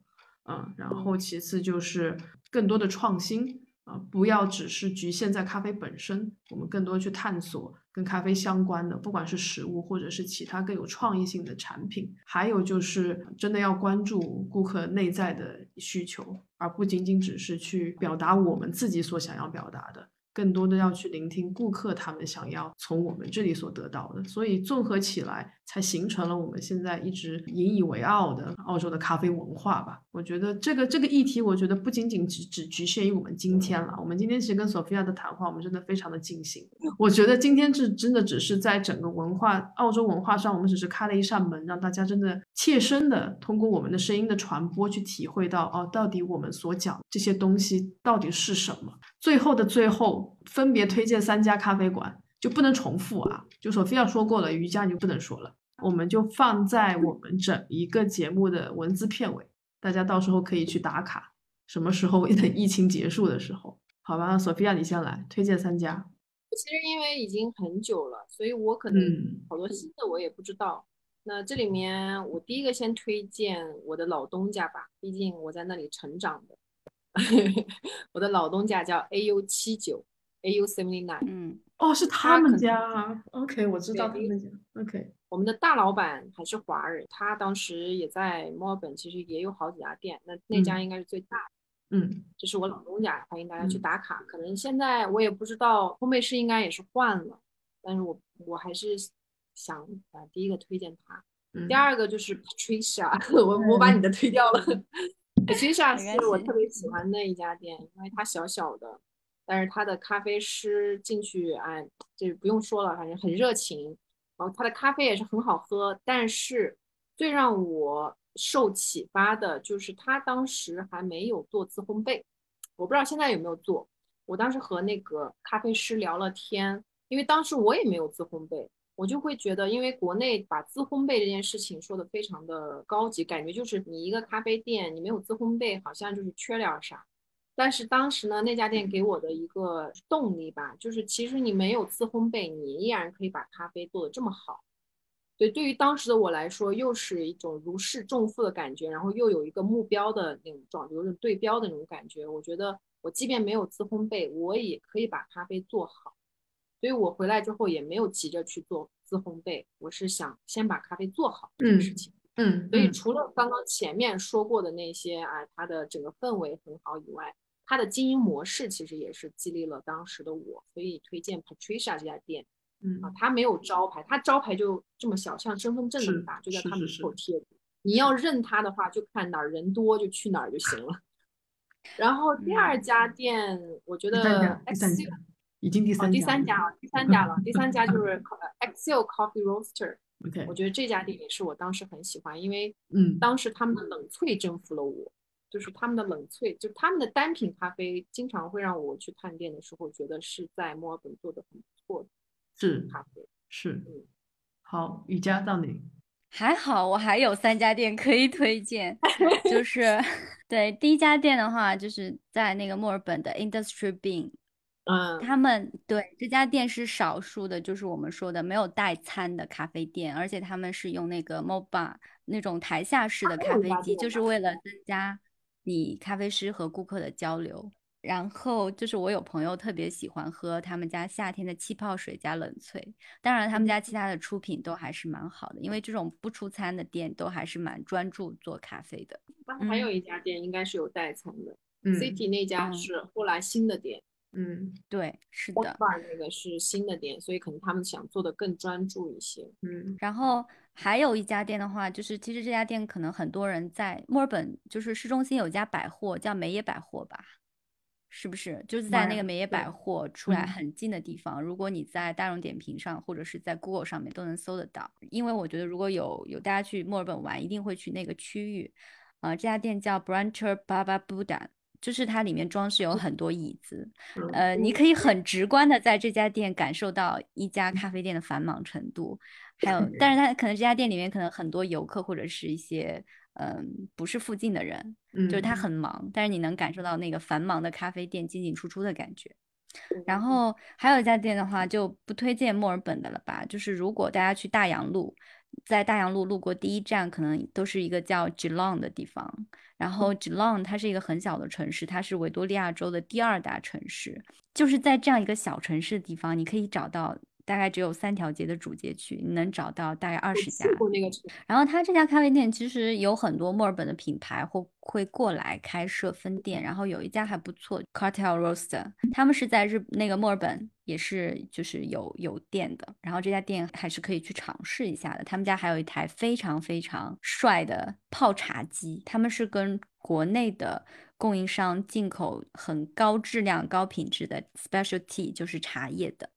Speaker 1: 嗯，然后其次就是更多的创新。啊，不要只是局限在咖啡本身，我们更多去探索跟咖啡相关的，不管是食物或者是其他更有创意性的产品。还有就是真的要关注顾客内在的需求，而不仅仅只是去表达我们自己所想要表达的。更多的要去聆听顾客他们想要从我们这里所得到的，所以综合起来才形成了我们现在一直引以为傲的澳洲的咖啡文化吧。我觉得这个这个议题，我觉得不仅仅只只局限于我们今天了。我们今天其实跟索菲亚的谈话，我们真的非常的尽兴。我觉得今天这真的只是在整个文化澳洲文化上，我们只是开了一扇门，让大家真的切身的通过我们的声音的传播去体会到哦，到底我们所讲这些东西到底是什么。最后的最后，分别推荐三家咖啡馆，就不能重复啊！就索菲亚说过了，瑜伽你就不能说了，我们就放在我们整一个节目的文字片尾，大家到时候可以去打卡。什么时候 等疫情结束的时候，好吧？索菲亚你先来推荐三家。
Speaker 3: 其实因为已经很久了，所以我可能好多新的我也不知道。那这里面我第一个先推荐我的老东家吧，毕竟我在那里成长的。我的老东家叫 AU 七九，AU seventy nine。
Speaker 2: 嗯，
Speaker 1: 哦，是他们家。OK，我知道他们家。OK，
Speaker 3: 我们的大老板还是华人，他当时也在墨尔本，其实也有好几家店，那那家应该是最大
Speaker 1: 的。嗯，
Speaker 3: 这是我老东家，欢迎大家去打卡。可能现在我也不知道烘焙师应该也是换了，但是我我还是想啊，第一个推荐他。第二个就是 Patricia，我我把你的推掉了。Patricia，是我特别喜欢的一家店，因为它小小的，但是他的咖啡师进去，哎，这不用说了，反正很热情。然后他的咖啡也是很好喝，但是最让我受启发的就是他当时还没有做自烘焙，我不知道现在有没有做。我当时和那个咖啡师聊了天，因为当时我也没有自烘焙。我就会觉得，因为国内把自烘焙这件事情说的非常的高级，感觉就是你一个咖啡店，你没有自烘焙，好像就是缺点啥。但是当时呢，那家店给我的一个动力吧，就是其实你没有自烘焙，你依然可以把咖啡做得这么好。对，对于当时的我来说，又是一种如释重负的感觉，然后又有一个目标的那种状，有种对标的那种感觉。我觉得我即便没有自烘焙，我也可以把咖啡做好。所以我回来之后也没有急着去做自烘焙，我是想先把咖啡做好这件事情。
Speaker 1: 嗯，
Speaker 3: 所以除了刚刚前面说过的那些啊，它的整个氛围很好以外，它的经营模式其实也是激励了当时的我，所以推荐 Patricia 这家店。
Speaker 1: 嗯
Speaker 3: 啊，它没有招牌，它招牌就这么小，像身份证那么大，就在它门口贴着。你要认它的话，就看哪儿人多就去哪儿就行了。然后第二家店，我觉得。
Speaker 1: 已经第三
Speaker 3: 第三家了，第三家了，第三家就是 Excel Coffee Roaster。
Speaker 1: OK，
Speaker 3: 我觉得这家店也是我当时很喜欢，因为
Speaker 1: 嗯，
Speaker 3: 当时他们的冷萃征服了我，就是他们的冷萃，就他们的单品咖啡，经常会让我去探店的时候觉得是在墨尔本做的很不错的，
Speaker 1: 是
Speaker 3: 咖啡，
Speaker 1: 是，嗯，好，瑜伽到你，
Speaker 2: 还好我还有三家店可以推荐，就 是对第一家店的话，就是在那个墨尔本的 Industry Bean。
Speaker 3: 嗯，
Speaker 2: 他们对这家店是少数的，就是我们说的没有代餐的咖啡店，而且他们是用那个 mobile 那种台下式的咖啡机，就是为了增加你咖啡师和顾客的交流。然后就是我有朋友特别喜欢喝他们家夏天的气泡水加冷萃，当然他们家其他的出品都还是蛮好的，因为这种不出餐的店都还是蛮专注做咖啡的。
Speaker 3: 还有一家店应该是有代餐的，City 那家是后来新的店。
Speaker 1: 嗯，
Speaker 2: 对，是的，
Speaker 3: 那个是新的店，所以可能他们想做的更专注一些。
Speaker 1: 嗯，
Speaker 2: 然后还有一家店的话，就是其实这家店可能很多人在墨尔本，就是市中心有家百货叫梅野百货吧，是不是？就是在那个梅野百货出来很近的地方，如果你在大众点评上或者是在 Google 上面都能搜得到。因为我觉得如果有有大家去墨尔本玩，一定会去那个区域。呃，这家店叫 Brancher Baba Buddha。就是它里面装饰有很多椅子，
Speaker 1: 嗯
Speaker 2: 呃，你可以很直观的在这家店感受到一家咖啡店的繁忙程度，还有，但是它可能这家店里面可能很多游客或者是一些嗯不是附近的人，就是它
Speaker 1: 嗯
Speaker 2: 很忙，但是你能感受到那个繁忙的咖啡店进进出出的感觉。然后还有一家店的话，就不推荐墨尔本的了吧。就是如果大家去大洋路，在大洋路路过第一站，可能都是一个叫 Geelong 的地方。然后 Geelong 它是一个很小的城市，它是维多利亚州的第二大城市。就是在这样一个小城市的地方，你可以找到大概只有三条街的主街区，你能找到大概二十家。
Speaker 3: 那个
Speaker 2: 然后他这家咖啡店其实有很多墨尔本的品牌会会过来开设分店，然后有一家还不错，Cartel Roaster，他们是在日那个墨尔本也是就是有有店的，然后这家店还是可以去尝试一下的。他们家还有一台非常非常帅的泡茶机，他们是跟国内的供应商进口很高质量、高品质的 specialty，就是茶叶的。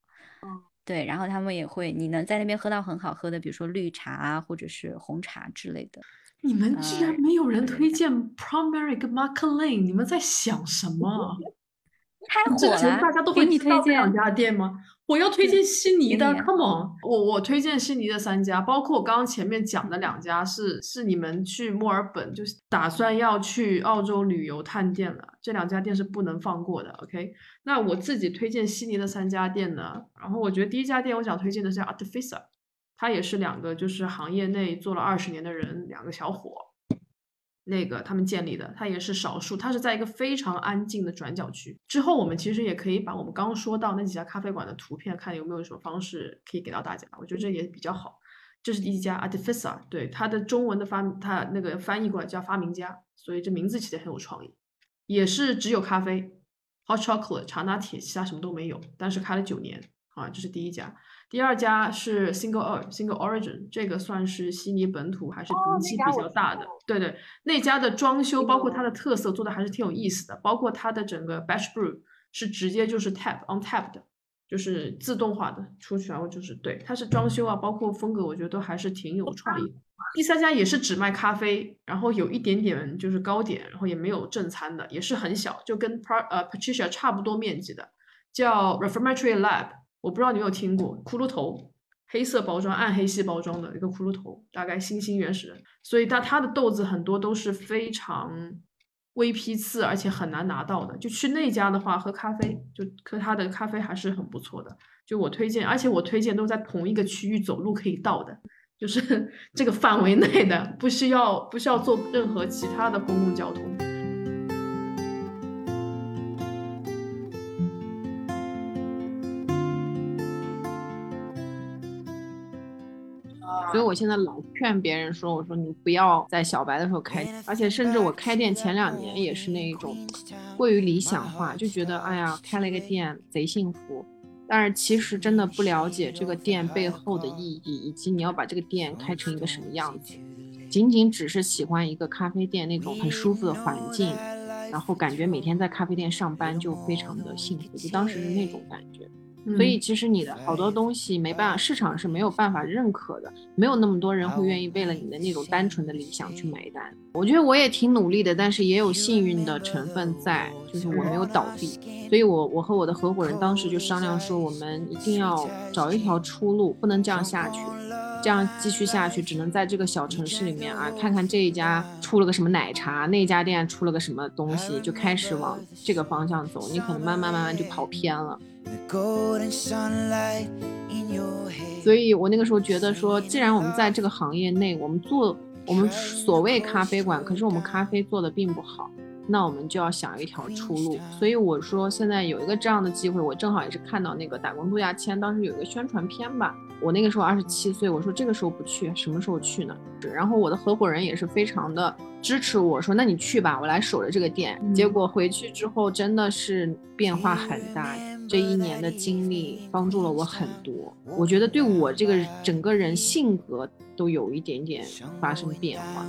Speaker 2: 对，然后他们也会，你能在那边喝到很好喝的，比如说绿茶啊，或者是红茶之类的。
Speaker 1: 你们居然
Speaker 2: 哎
Speaker 1: 没有人推荐 Primary 跟 Mark Lane，你们在想什么？
Speaker 2: 太
Speaker 1: 这
Speaker 2: 火了，
Speaker 1: 大家都
Speaker 2: 给你推
Speaker 1: 会知道这两。家店吗？我要推荐悉尼的，Come on！我我推荐悉尼的三家，包括我刚刚前面讲的两家是是你们去墨尔本就是打算要去澳洲旅游探店了，这两家店是不能放过的。OK，那我自己推荐悉尼的三家店呢，然后我觉得第一家店我想推荐的是 Artificer，他也是两个就是行业内做了二十年的人，两个小伙。那个他们建立的，它也是少数，它是在一个非常安静的转角区。之后我们其实也可以把我们刚刚说到那几家咖啡馆的图片，看有没有什么方式可以给到大家。我觉得这也比较好。这是第一家 Artificer，对它的中文的发，它那个翻译过来叫发明家，所以这名字起的很有创意。也是只有咖啡，hot chocolate 茶拿铁，其他什么都没有，但是开了九年啊，这是第一家。第二家是 Single o Single Origin，这个算是悉尼本土还是名气比较大的。对对，那家的装修包括它的特色做的还是挺有意思的，包括它的整个 batch brew 是直接就是 tap on tap 的，就是自动化的出去，然后就是对，它是装修啊，包括风格，我觉得都还是挺有创意的。第三家也是只卖咖啡，然后有一点点就是糕点，然后也没有正餐的，也是很小，就跟 Pra 呃 Patricia 差不多面积的，叫 Reformatory Lab。我不知道你有没有听过骷髅头，黑色包装、暗黑系包装的一个骷髅头，大概新兴原始人。所以它它的豆子很多都是非常微批次，而且很难拿到的。就去那家的话，喝咖啡就喝它的咖啡还是很不错的。就我推荐，而且我推荐都在同一个区域走路可以到的，就是 这个范围内的，不需要不需要坐任何其他的公共交通。
Speaker 3: 所以我现在老劝别人说，我说你不要在小白的时候开，而且甚至我开店前两年也是那一种过于理想化，就觉得哎呀开了一个店贼幸福，但是其实真的不了解这个店背后的意义，以及你要把这个店开成一个什么样子。仅仅只是喜欢一个咖啡店那种很舒服的环境，然后感觉每天在咖啡店上班就非常的幸福，就当时是那种感觉。所以其实你的好多东西没办法，市场是没有办法认可的，没有那么多人会愿意为了你的那种单纯的理想去买单。我觉得我也挺努力的，但是也有幸运的成分在，就是我没有倒闭。所以我我和我的合伙人当时就商量说，我们一定要找一条出路，不能这样下去。这样继续下去，只能在这个小城市里面啊，看看这一家出了个什么奶茶，那家店出了个什么东西，就开始往这个方向走。你可能慢慢慢慢就跑偏了。所以我那个时候觉得说，既然我们在这个行业内，我们做我们所谓咖啡馆，可是我们咖啡做的并不好，那我们就要想一条出路。所以我说，现在有一个这样的机会，我正好也是看到那个打工度假签，当时有一个宣传片吧。我那个时候二十七岁，我说这个时候不去，什么时候去呢？然后我的合伙人也是非常的支持我说，那你去吧，我来守着这个店。结果回去之后真的是变化很大，这一年的经历帮助了我很多，我觉得对我这个整个人性格都有一点点发生变化。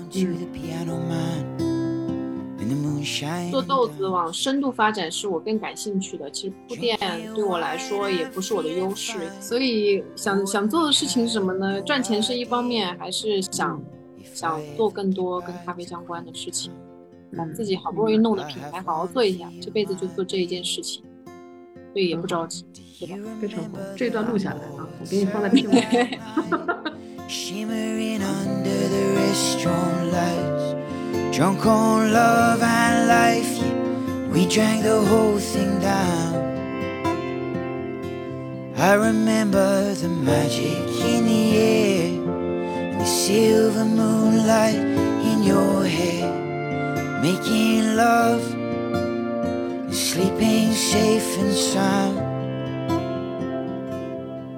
Speaker 3: 做豆子往深度发展是我更感兴趣的。其实铺垫对我来说也不是我的优势，所以想想做的事情是什么呢？赚钱是一方面，还是想想做更多跟咖啡相关的事情。把自己好不容易弄的品牌好好做一下，这辈子就做这一件事情，所以也不着急，对吧？
Speaker 1: 非常好，这一段录下来啊，我给你放在片尾。
Speaker 5: Drunk on love and life, yeah, we drank the whole thing down. I remember the magic in the air, and the silver moonlight in your hair, making love, sleeping safe and sound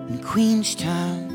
Speaker 5: in Queenstown.